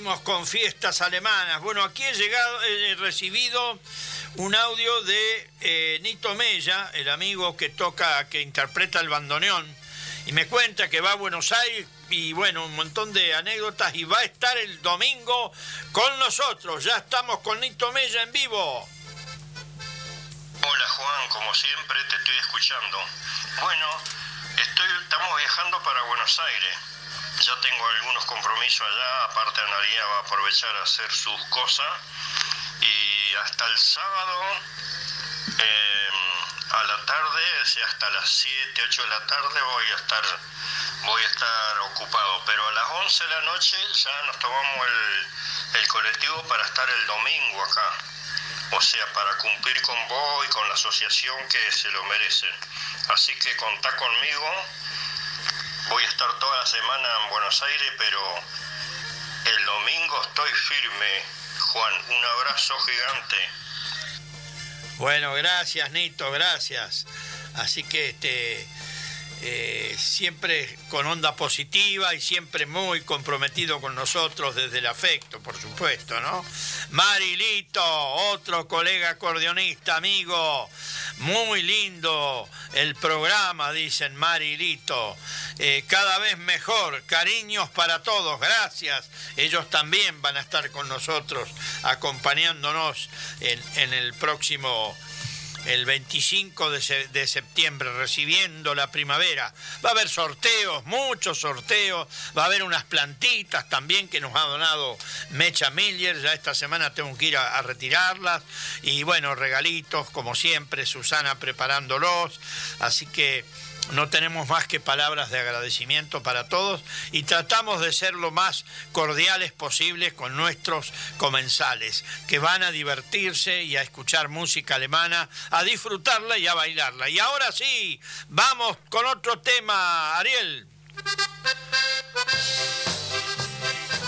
Con fiestas alemanas. Bueno, aquí he llegado, he recibido un audio de eh, Nito Mella, el amigo que toca, que interpreta el bandoneón, y me cuenta que va a Buenos Aires y bueno, un montón de anécdotas y va a estar el domingo con nosotros. Ya estamos con Nito Mella en vivo. Hola Juan, como siempre te estoy escuchando. Bueno, estoy, estamos viajando para Buenos Aires. Ya tengo algunos compromisos allá, aparte Analia va a aprovechar a hacer sus cosas. Y hasta el sábado eh, a la tarde, hasta las 7, 8 de la tarde voy a estar voy a estar ocupado, pero a las 11 de la noche ya nos tomamos el, el colectivo para estar el domingo acá. O sea, para cumplir con vos y con la asociación que se lo merece. Así que contá conmigo. Voy a estar toda la semana en Buenos Aires, pero el domingo estoy firme. Juan, un abrazo gigante. Bueno, gracias Nito, gracias. Así que este eh, siempre con onda positiva y siempre muy comprometido con nosotros desde el afecto, por supuesto, ¿no? Marilito, otro colega acordeonista, amigo, muy lindo el programa, dicen Marilito, Eh, cada vez mejor, cariños para todos, gracias. Ellos también van a estar con nosotros acompañándonos en, en el próximo el 25 de, se- de septiembre, recibiendo la primavera. Va a haber sorteos, muchos sorteos, va a haber unas plantitas también que nos ha donado Mecha Miller, ya esta semana tengo que ir a, a retirarlas, y bueno, regalitos, como siempre, Susana preparándolos, así que no tenemos más que palabras de agradecimiento para todos y tratamos de ser lo más cordiales posibles con nuestros comensales, que van a divertirse y a escuchar música alemana, a disfrutarla y a bailarla. Y ahora sí, vamos con otro tema, Ariel.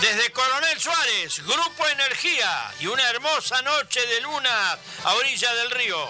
Desde Coronel Suárez, Grupo Energía y una hermosa noche de luna a orilla del río.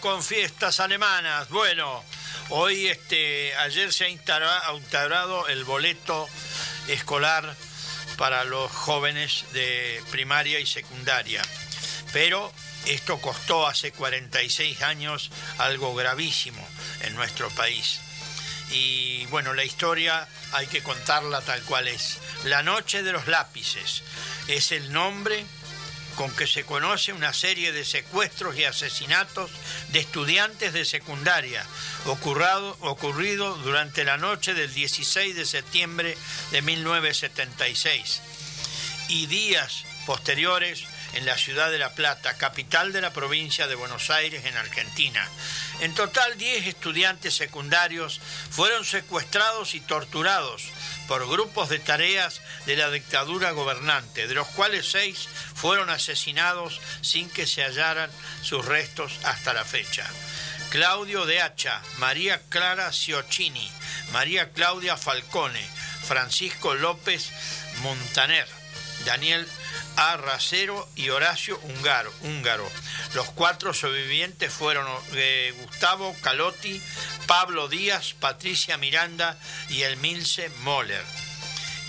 Con fiestas alemanas. Bueno, hoy, este, ayer se ha instaura- instaurado el boleto escolar para los jóvenes de primaria y secundaria. Pero esto costó hace 46 años algo gravísimo en nuestro país. Y bueno, la historia hay que contarla tal cual es. La noche de los lápices es el nombre con que se conoce una serie de secuestros y asesinatos de estudiantes de secundaria ocurrado, ocurrido durante la noche del 16 de septiembre de 1976 y días posteriores en la ciudad de La Plata, capital de la provincia de Buenos Aires, en Argentina. En total, 10 estudiantes secundarios fueron secuestrados y torturados por grupos de tareas de la dictadura gobernante, de los cuales seis fueron asesinados sin que se hallaran sus restos hasta la fecha. Claudio de Hacha, María Clara Ciocchini, María Claudia Falcone, Francisco López Montaner, Daniel A. Racero y Horacio Húngaro. Húngaro. Los cuatro sobrevivientes fueron eh, Gustavo Calotti, Pablo Díaz, Patricia Miranda y Emilce Moller.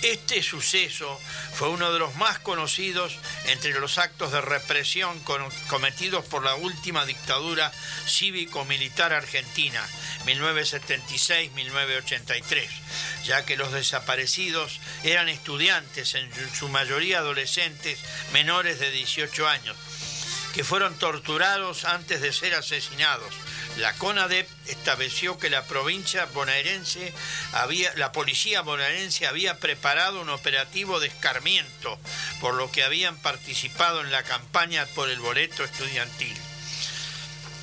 Este suceso fue uno de los más conocidos entre los actos de represión cometidos por la última dictadura cívico-militar argentina, 1976-1983, ya que los desaparecidos eran estudiantes, en su mayoría adolescentes menores de 18 años, que fueron torturados antes de ser asesinados. La CONADEP estableció que la provincia bonaerense había, la policía bonaerense había preparado un operativo de escarmiento, por lo que habían participado en la campaña por el boleto estudiantil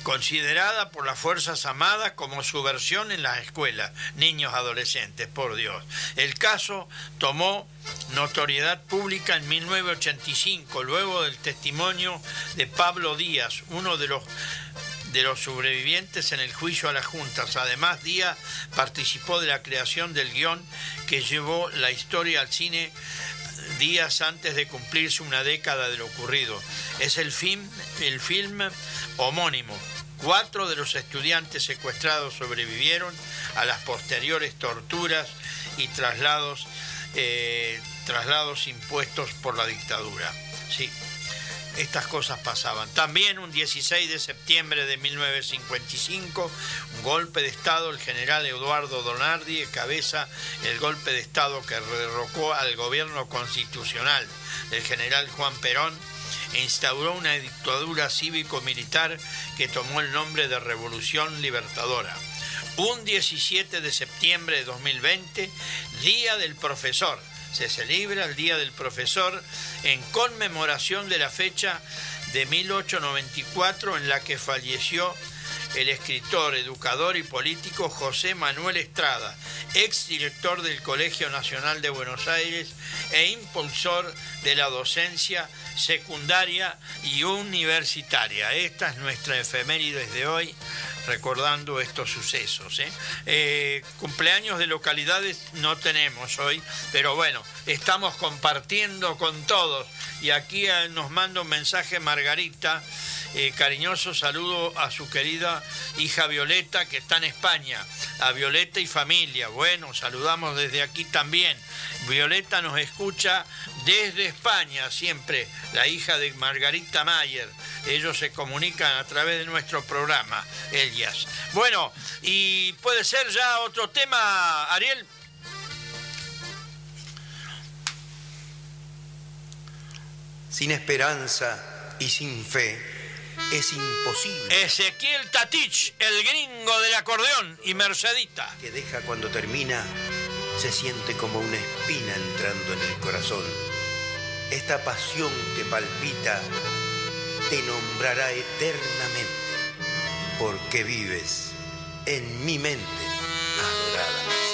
considerada por las Fuerzas Armadas como subversión en las escuelas, niños adolescentes, por Dios. El caso tomó notoriedad pública en 1985, luego del testimonio de Pablo Díaz, uno de los de los sobrevivientes en el juicio a las juntas. Además, Díaz participó de la creación del guion que llevó la historia al cine días antes de cumplirse una década de lo ocurrido. Es el film, el film homónimo. Cuatro de los estudiantes secuestrados sobrevivieron a las posteriores torturas y traslados, eh, traslados impuestos por la dictadura. Sí, estas cosas pasaban. También un 16 de septiembre de 1955, un golpe de Estado, el general Eduardo Donardi cabeza el golpe de Estado que derrocó al gobierno constitucional del general Juan Perón e instauró una dictadura cívico-militar que tomó el nombre de Revolución Libertadora. Un 17 de septiembre de 2020, Día del Profesor, se celebra el Día del Profesor en conmemoración de la fecha de 1894 en la que falleció el escritor, educador y político José Manuel Estrada, ex director del Colegio Nacional de Buenos Aires e impulsor de la docencia secundaria y universitaria. Esta es nuestra efemérides de hoy, recordando estos sucesos. ¿eh? Eh, cumpleaños de localidades no tenemos hoy, pero bueno, estamos compartiendo con todos. Y aquí eh, nos manda un mensaje Margarita. Cariñoso saludo a su querida hija Violeta que está en España, a Violeta y familia. Bueno, saludamos desde aquí también. Violeta nos escucha desde España siempre, la hija de Margarita Mayer. Ellos se comunican a través de nuestro programa, Elias. Bueno, y puede ser ya otro tema, Ariel. Sin esperanza y sin fe es imposible Ezequiel Tatich, el gringo del acordeón y Mercedita. que deja cuando termina se siente como una espina entrando en el corazón. Esta pasión que palpita te nombrará eternamente porque vives en mi mente adorada.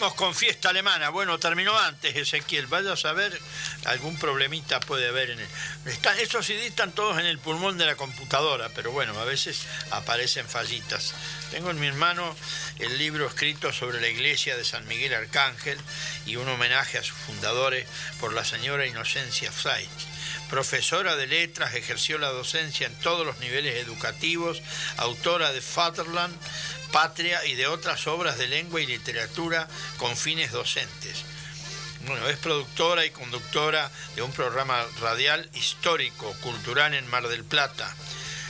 Seguimos con fiesta alemana. Bueno, terminó antes Ezequiel. Vaya a saber, algún problemita puede haber en el. Están, esos CD están todos en el pulmón de la computadora, pero bueno, a veces aparecen fallitas. Tengo en mi mano el libro escrito sobre la iglesia de San Miguel Arcángel y un homenaje a sus fundadores por la señora Inocencia Zeit. Profesora de letras, ejerció la docencia en todos los niveles educativos, autora de Fatherland, Patria y de otras obras de lengua y literatura con fines docentes. Bueno, es productora y conductora de un programa radial histórico, cultural en Mar del Plata.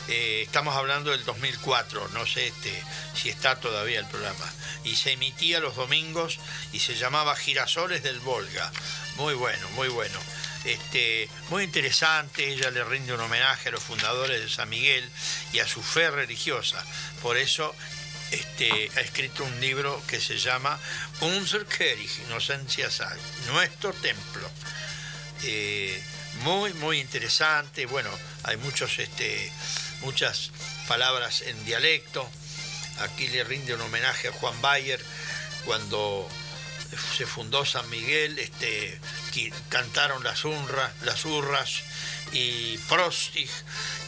Eh, estamos hablando del 2004, no sé este, si está todavía el programa. Y se emitía los domingos y se llamaba Girasoles del Volga. Muy bueno, muy bueno. Este, muy interesante, ella le rinde un homenaje a los fundadores de San Miguel y a su fe religiosa. Por eso este, ha escrito un libro que se llama Unser Kirche, Inocencia Sal, nuestro templo. Eh, muy, muy interesante. Bueno, hay muchos, este, muchas palabras en dialecto. Aquí le rinde un homenaje a Juan Bayer cuando se fundó San Miguel, este, cantaron las, las urras y Prostig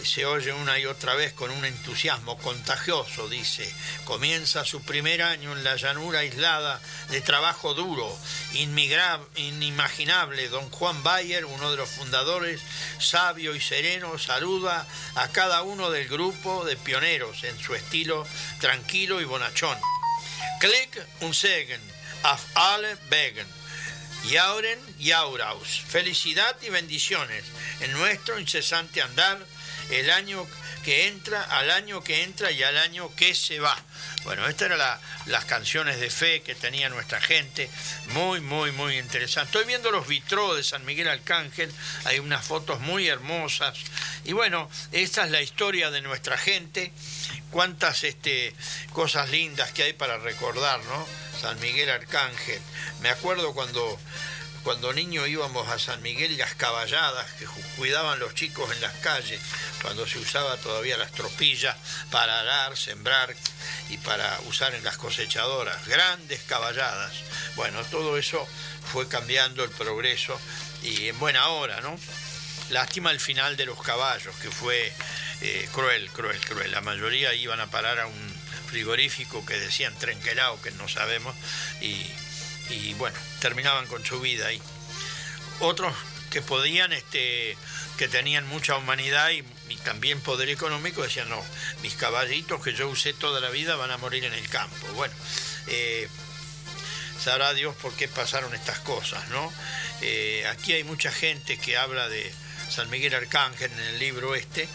se oye una y otra vez con un entusiasmo contagioso, dice, comienza su primer año en la llanura aislada de trabajo duro, inimaginable. Don Juan Bayer, uno de los fundadores, sabio y sereno, saluda a cada uno del grupo de pioneros en su estilo tranquilo y bonachón. Klick und Segen, auf alle Wegen. Yauren Yauraus. Felicidad y bendiciones en nuestro incesante andar, el año que entra, al año que entra y al año que se va. Bueno, estas eran la- las canciones de fe que tenía nuestra gente. Muy, muy, muy interesante. Estoy viendo los vitrós de San Miguel Arcángel. Hay unas fotos muy hermosas. Y bueno, esta es la historia de nuestra gente. Cuántas este, cosas lindas que hay para recordar, ¿no? San Miguel Arcángel. Me acuerdo cuando, cuando niño íbamos a San Miguel y las caballadas que cuidaban los chicos en las calles, cuando se usaba todavía las tropillas para arar, sembrar y para usar en las cosechadoras. Grandes caballadas. Bueno, todo eso fue cambiando el progreso y en buena hora, ¿no? Lástima el final de los caballos, que fue eh, cruel, cruel, cruel. La mayoría iban a parar a un frigorífico que decían trenquelao, que no sabemos, y, bueno, terminaban con su vida ahí. Otros que podían, este, que tenían mucha humanidad y, y también poder económico, decían, no, mis caballitos que yo usé toda la vida van a morir en el campo. Bueno, eh, sabrá Dios por qué pasaron estas cosas, ¿no? Eh, aquí hay mucha gente que habla de San Miguel Arcángel en el libro este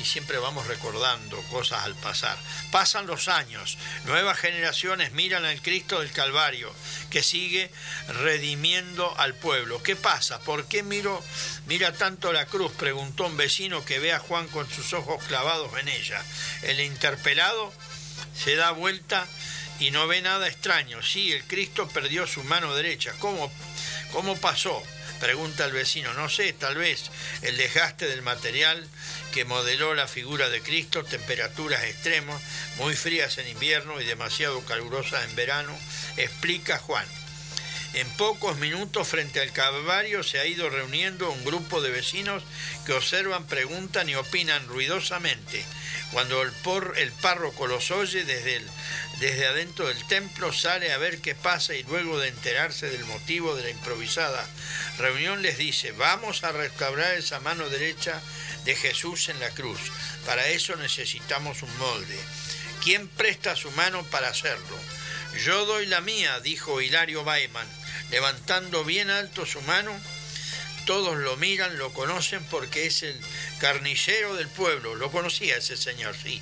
y siempre vamos recordando cosas al pasar. Pasan los años, nuevas generaciones miran al Cristo del Calvario que sigue redimiendo al pueblo. ¿Qué pasa? ¿Por qué miro, mira tanto la cruz? Preguntó un vecino que ve a Juan con sus ojos clavados en ella. El interpelado se da vuelta y no ve nada extraño. Sí, el Cristo perdió su mano derecha. ¿Cómo, cómo pasó? Pregunta el vecino. No sé, tal vez el desgaste del material que modeló la figura de Cristo, temperaturas extremas, muy frías en invierno y demasiado calurosas en verano, explica Juan. En pocos minutos frente al Calvario se ha ido reuniendo un grupo de vecinos que observan, preguntan y opinan ruidosamente. Cuando el, por, el párroco los oye desde, desde adentro del templo, sale a ver qué pasa y luego de enterarse del motivo de la improvisada reunión les dice, vamos a restaurar esa mano derecha de Jesús en la cruz. Para eso necesitamos un molde. ¿Quién presta su mano para hacerlo? Yo doy la mía, dijo Hilario Baiman, levantando bien alto su mano. Todos lo miran, lo conocen porque es el carnicero del pueblo. Lo conocía ese señor, sí.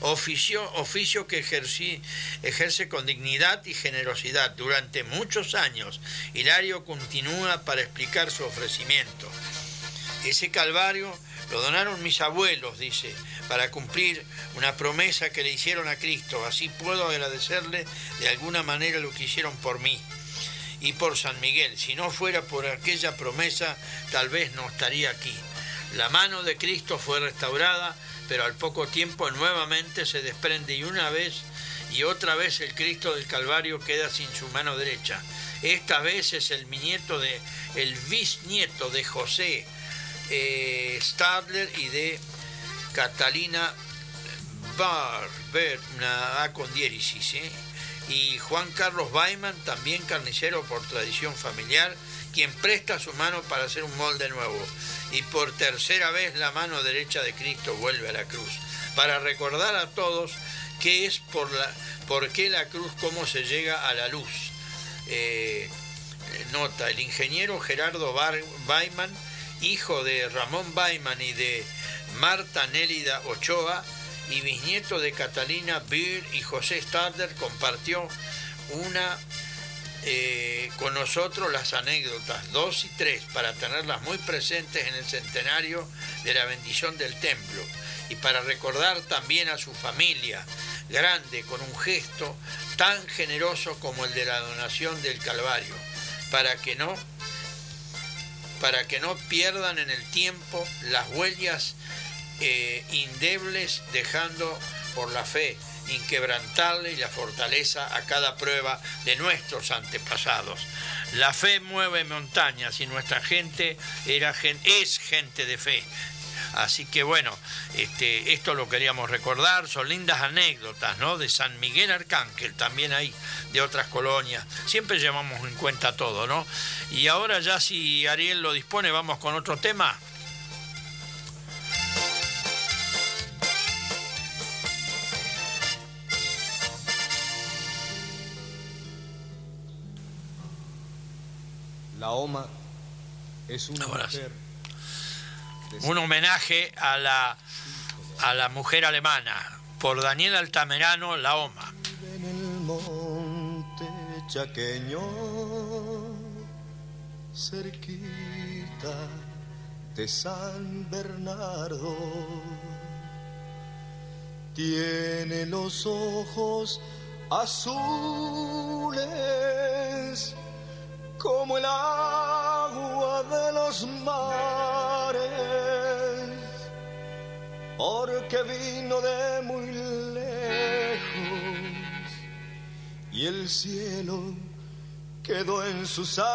Oficio, oficio que ejerce con dignidad y generosidad durante muchos años. Hilario continúa para explicar su ofrecimiento. Ese calvario lo donaron mis abuelos, dice, para cumplir una promesa que le hicieron a Cristo. Así puedo agradecerle de alguna manera lo que hicieron por mí y por San Miguel. Si no fuera por aquella promesa, tal vez no estaría aquí. La mano de Cristo fue restaurada, pero al poco tiempo nuevamente se desprende y una vez y otra vez el Cristo del Calvario queda sin su mano derecha. Esta vez es el nieto el bisnieto de José eh, Stadler y de Catalina Barber, una A con diéresis, ¿eh? Y Juan Carlos Baiman, también carnicero por tradición familiar, quien presta su mano para hacer un molde nuevo. Y por tercera vez la mano derecha de Cristo vuelve a la cruz, para recordar a todos qué es por, la, por qué la cruz, cómo se llega a la luz. Eh, nota, el ingeniero Gerardo Baiman, hijo de Ramón Baiman y de Marta Nélida Ochoa, y bisnieto de Catalina Beer y José Stadler, compartió una eh, con nosotros las anécdotas 2 y 3 para tenerlas muy presentes en el centenario de la bendición del templo. Y para recordar también a su familia grande con un gesto tan generoso como el de la donación del Calvario, para que no para que no pierdan en el tiempo las huellas eh, indebles dejando por la fe inquebrantable y la fortaleza a cada prueba de nuestros antepasados. La fe mueve montañas y nuestra gente era, es gente de fe. Así que bueno, este, esto lo queríamos recordar, son lindas anécdotas, ¿no? De San Miguel Arcángel, también hay de otras colonias. Siempre llevamos en cuenta todo, ¿no? Y ahora ya si Ariel lo dispone, vamos con otro tema. La OMA es una Ahora mujer Un homenaje a la, a la mujer alemana por Daniel Altamerano, La Oma. en el monte chaqueño, cerquita de San Bernardo. Tiene los ojos azules como el agua de los mares porque vino de muy lejos y el cielo quedó en su sangre.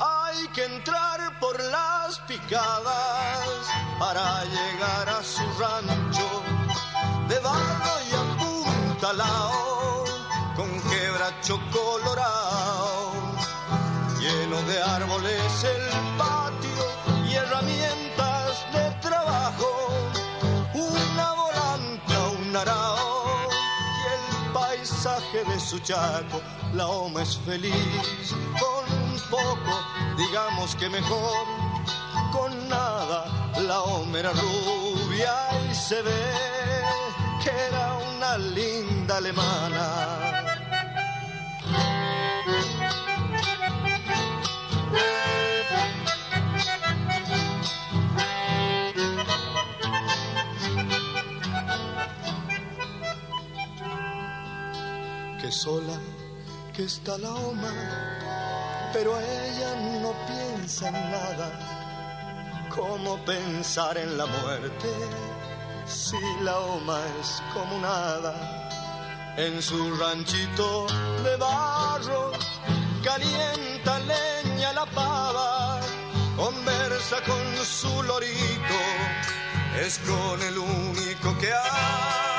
Hay que entrar por las picadas quebracho colorado lleno de árboles el patio y herramientas de trabajo, una volanta, un arao y el paisaje de su chaco. La oma es feliz con poco, digamos que mejor, con nada. La oma era rubia y se ve que era una linda alemana. Que sola que está la oma, pero ella no piensa en nada. ¿Cómo pensar en la muerte si la oma es como nada? En su ranchito de barro calienta leña la pava, conversa con su lorito, es con el único que habla.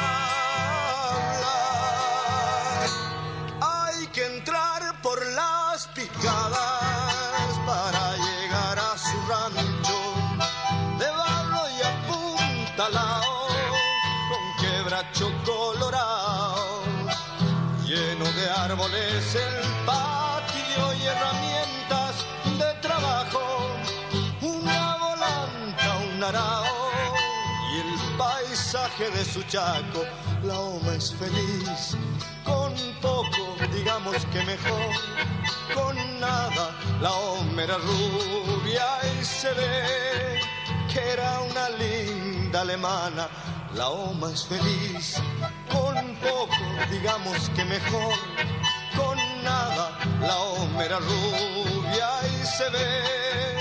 De su chaco. La oma es feliz con poco, digamos que mejor, con nada. La oma era rubia y se ve que era una linda alemana. La oma es feliz con poco, digamos que mejor, con nada. La oma era rubia y se ve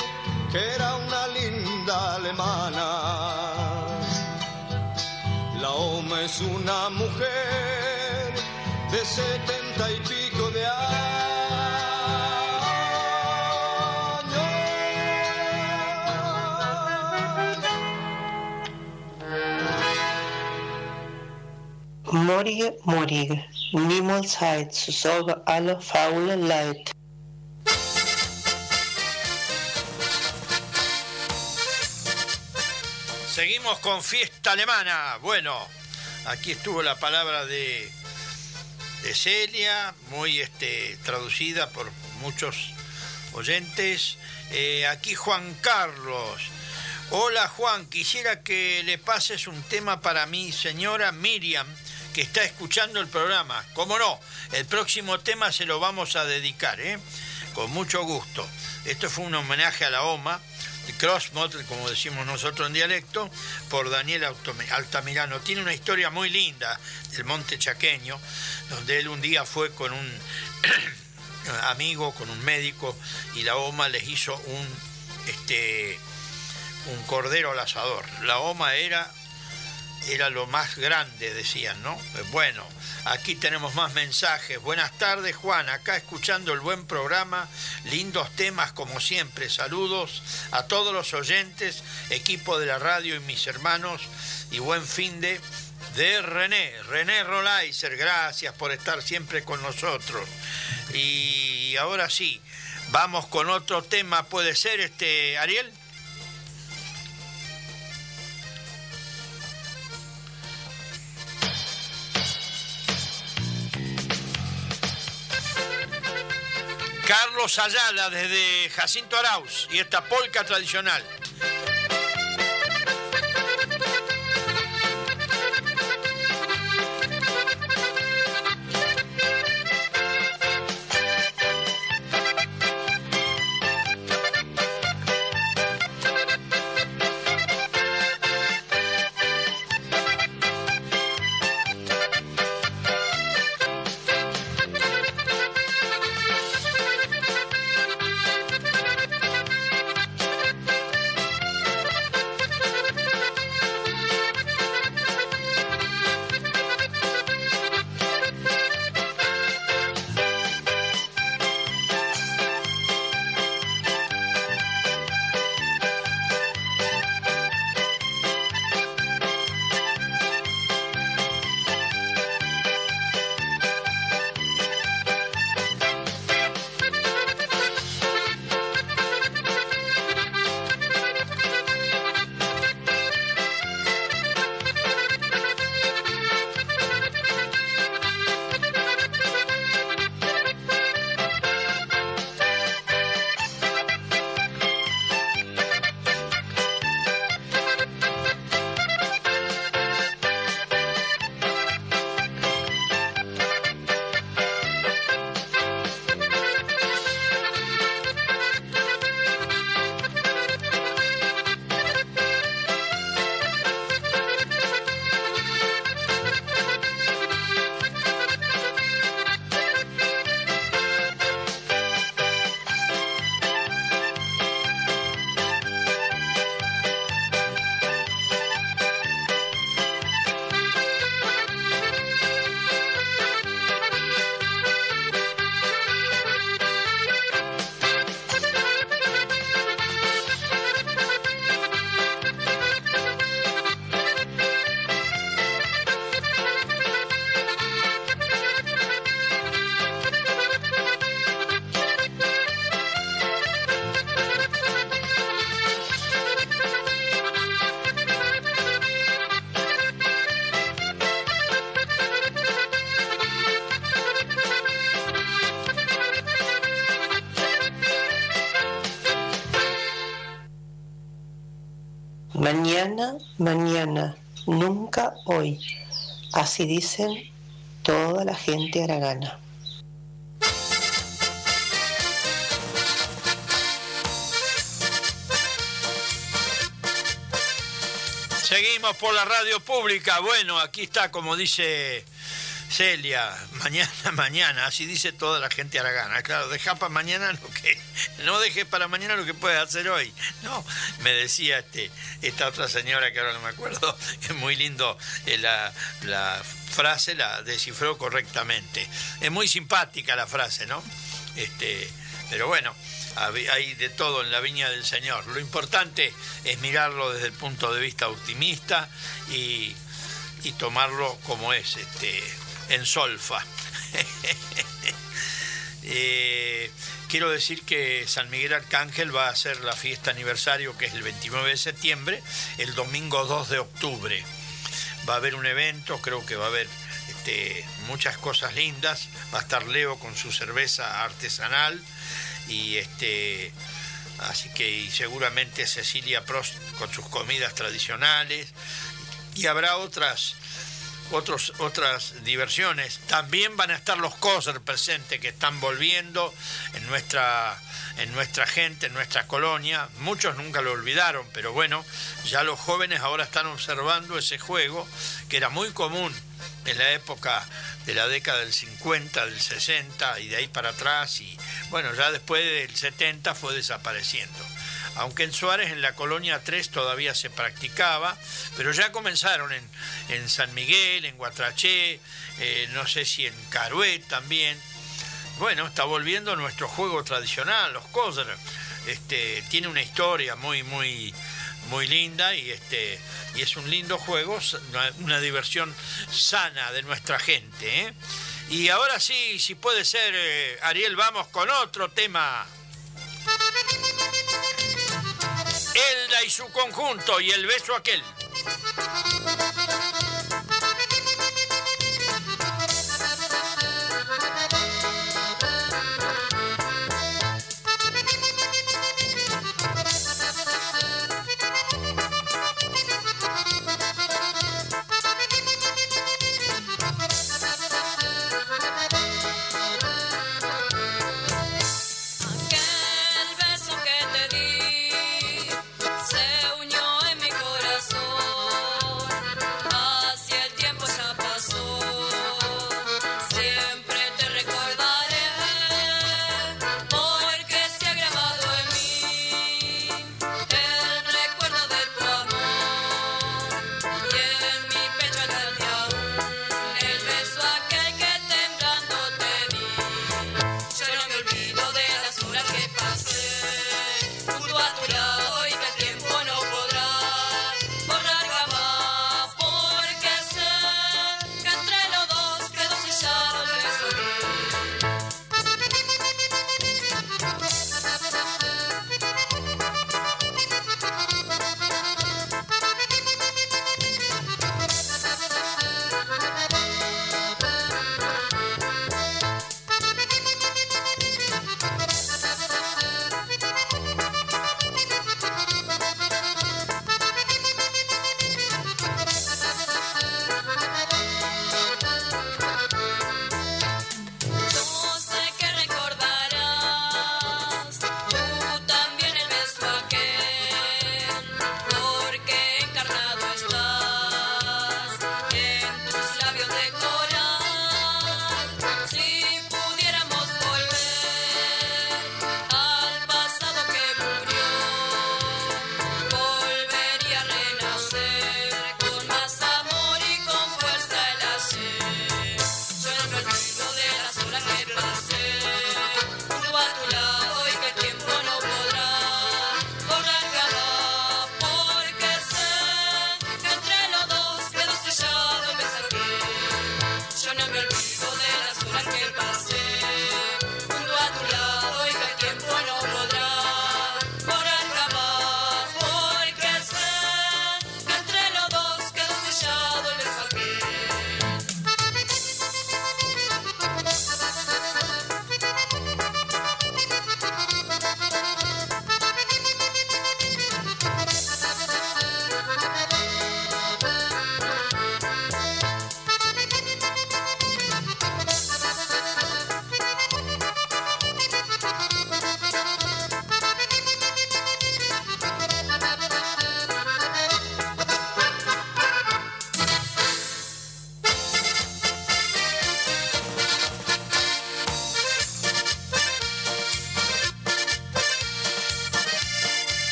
que era una linda alemana. La OMA es una mujer de setenta y pico de años. Morige, morige, niemals heit zu sagen alle faule Leid. Seguimos con fiesta alemana. Bueno, aquí estuvo la palabra de, de Celia, muy este, traducida por muchos oyentes. Eh, aquí Juan Carlos. Hola Juan, quisiera que le pases un tema para mi señora Miriam, que está escuchando el programa. ¿Cómo no? El próximo tema se lo vamos a dedicar, ¿eh? Con mucho gusto. Esto fue un homenaje a la OMA Cross Model, como decimos nosotros en dialecto, por Daniel Altamirano. Tiene una historia muy linda del Monte Chaqueño, donde él un día fue con un <clears throat> amigo, con un médico, y la OMA les hizo un, este, un cordero al asador. La OMA era, era lo más grande, decían, ¿no? Bueno, Aquí tenemos más mensajes. Buenas tardes, Juan. Acá escuchando el buen programa. Lindos temas como siempre. Saludos a todos los oyentes, equipo de la radio y mis hermanos. Y buen fin de de René, René Rolaiser. Gracias por estar siempre con nosotros. Y ahora sí, vamos con otro tema. ¿Puede ser este, Ariel? Carlos Ayala desde Jacinto Arauz y esta polca tradicional. Mañana, mañana, nunca hoy. Así dicen toda la gente aragana. Seguimos por la radio pública. Bueno, aquí está, como dice Celia, mañana, <laughs> mañana, así dice toda la gente aragana. Claro, deja para mañana lo que, no dejes para mañana lo que puedes hacer hoy. No, me decía este, esta otra señora que ahora no me acuerdo, <laughs> es muy lindo eh, la, frase, la descifró correctamente. Es muy simpática la frase, ¿no? Este, pero bueno, hay de todo en la viña del Señor. Lo importante es mirarlo desde el punto de vista optimista y, y tomarlo como es, este, en solfa. <laughs> Eh, quiero decir que San Miguel Arcángel va a hacer la fiesta aniversario que es el 29 de septiembre, el domingo 2 de octubre. Va a haber un evento, creo que va a haber este, muchas cosas lindas. Va a estar Leo con su cerveza artesanal y este así que y seguramente Cecilia Prost con sus comidas tradicionales y habrá otras otros, otras diversiones. También van a estar los coser presentes que están volviendo en nuestra, en nuestra gente, en nuestra colonia. Muchos nunca lo olvidaron, pero bueno, ya los jóvenes ahora están observando ese juego que era muy común en la época de la década del 50, del 60 y de ahí para atrás. Y bueno, ya después del 70 fue desapareciendo aunque en Suárez, en la colonia 3, todavía se practicaba, pero ya comenzaron en, en San Miguel, en Guatraché, eh, no sé si en Carué también. Bueno, está volviendo nuestro juego tradicional, los Coser. Este, tiene una historia muy, muy, muy linda y, este, y es un lindo juego, una, una diversión sana de nuestra gente. ¿eh? Y ahora sí, si puede ser, eh, Ariel, vamos con otro tema. Elda y su conjunto y el beso aquel.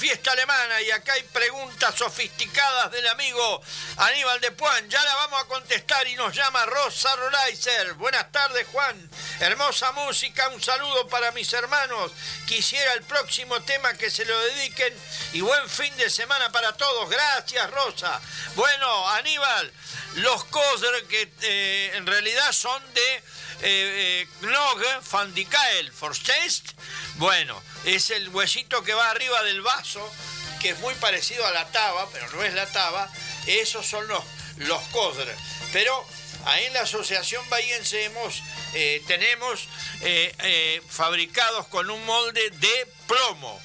Fiesta alemana y acá hay preguntas sofisticadas del amigo Aníbal de Puan. Ya la vamos a contestar y nos llama Rosa Rolaiser. Buenas tardes, Juan. Hermosa música, un saludo para mis hermanos. Quisiera el próximo tema que se lo dediquen y buen fin de semana para todos. Gracias, Rosa. Bueno, Aníbal, los Koser que eh, en realidad son de eh, eh, ¿verstehst? Bueno, es el huesito que va arriba del vaso, que es muy parecido a la taba, pero no es la taba. Esos son los, los Koser. Pero ahí en la Asociación Bahiense hemos, eh, tenemos eh, eh, fabricados con un molde de plomo.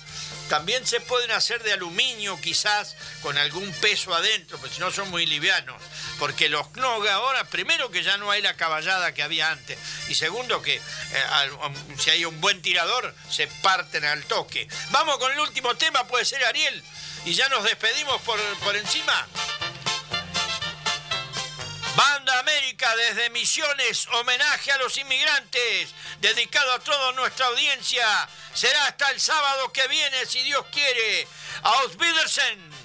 También se pueden hacer de aluminio, quizás con algún peso adentro, pero si no son muy livianos. Porque los Knog ahora, primero que ya no hay la caballada que había antes, y segundo que eh, um, si hay un buen tirador, se parten al toque. Vamos con el último tema, puede ser Ariel, y ya nos despedimos por, por encima. Desde Misiones, homenaje a los inmigrantes, dedicado a toda nuestra audiencia. Será hasta el sábado que viene, si Dios quiere. Auf Wiedersehen.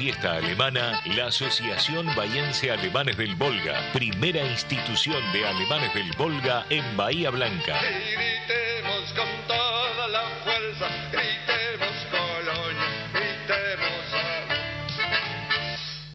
Fiesta Alemana la Asociación Bahiense Alemanes del Volga, primera institución de alemanes del Volga en Bahía Blanca.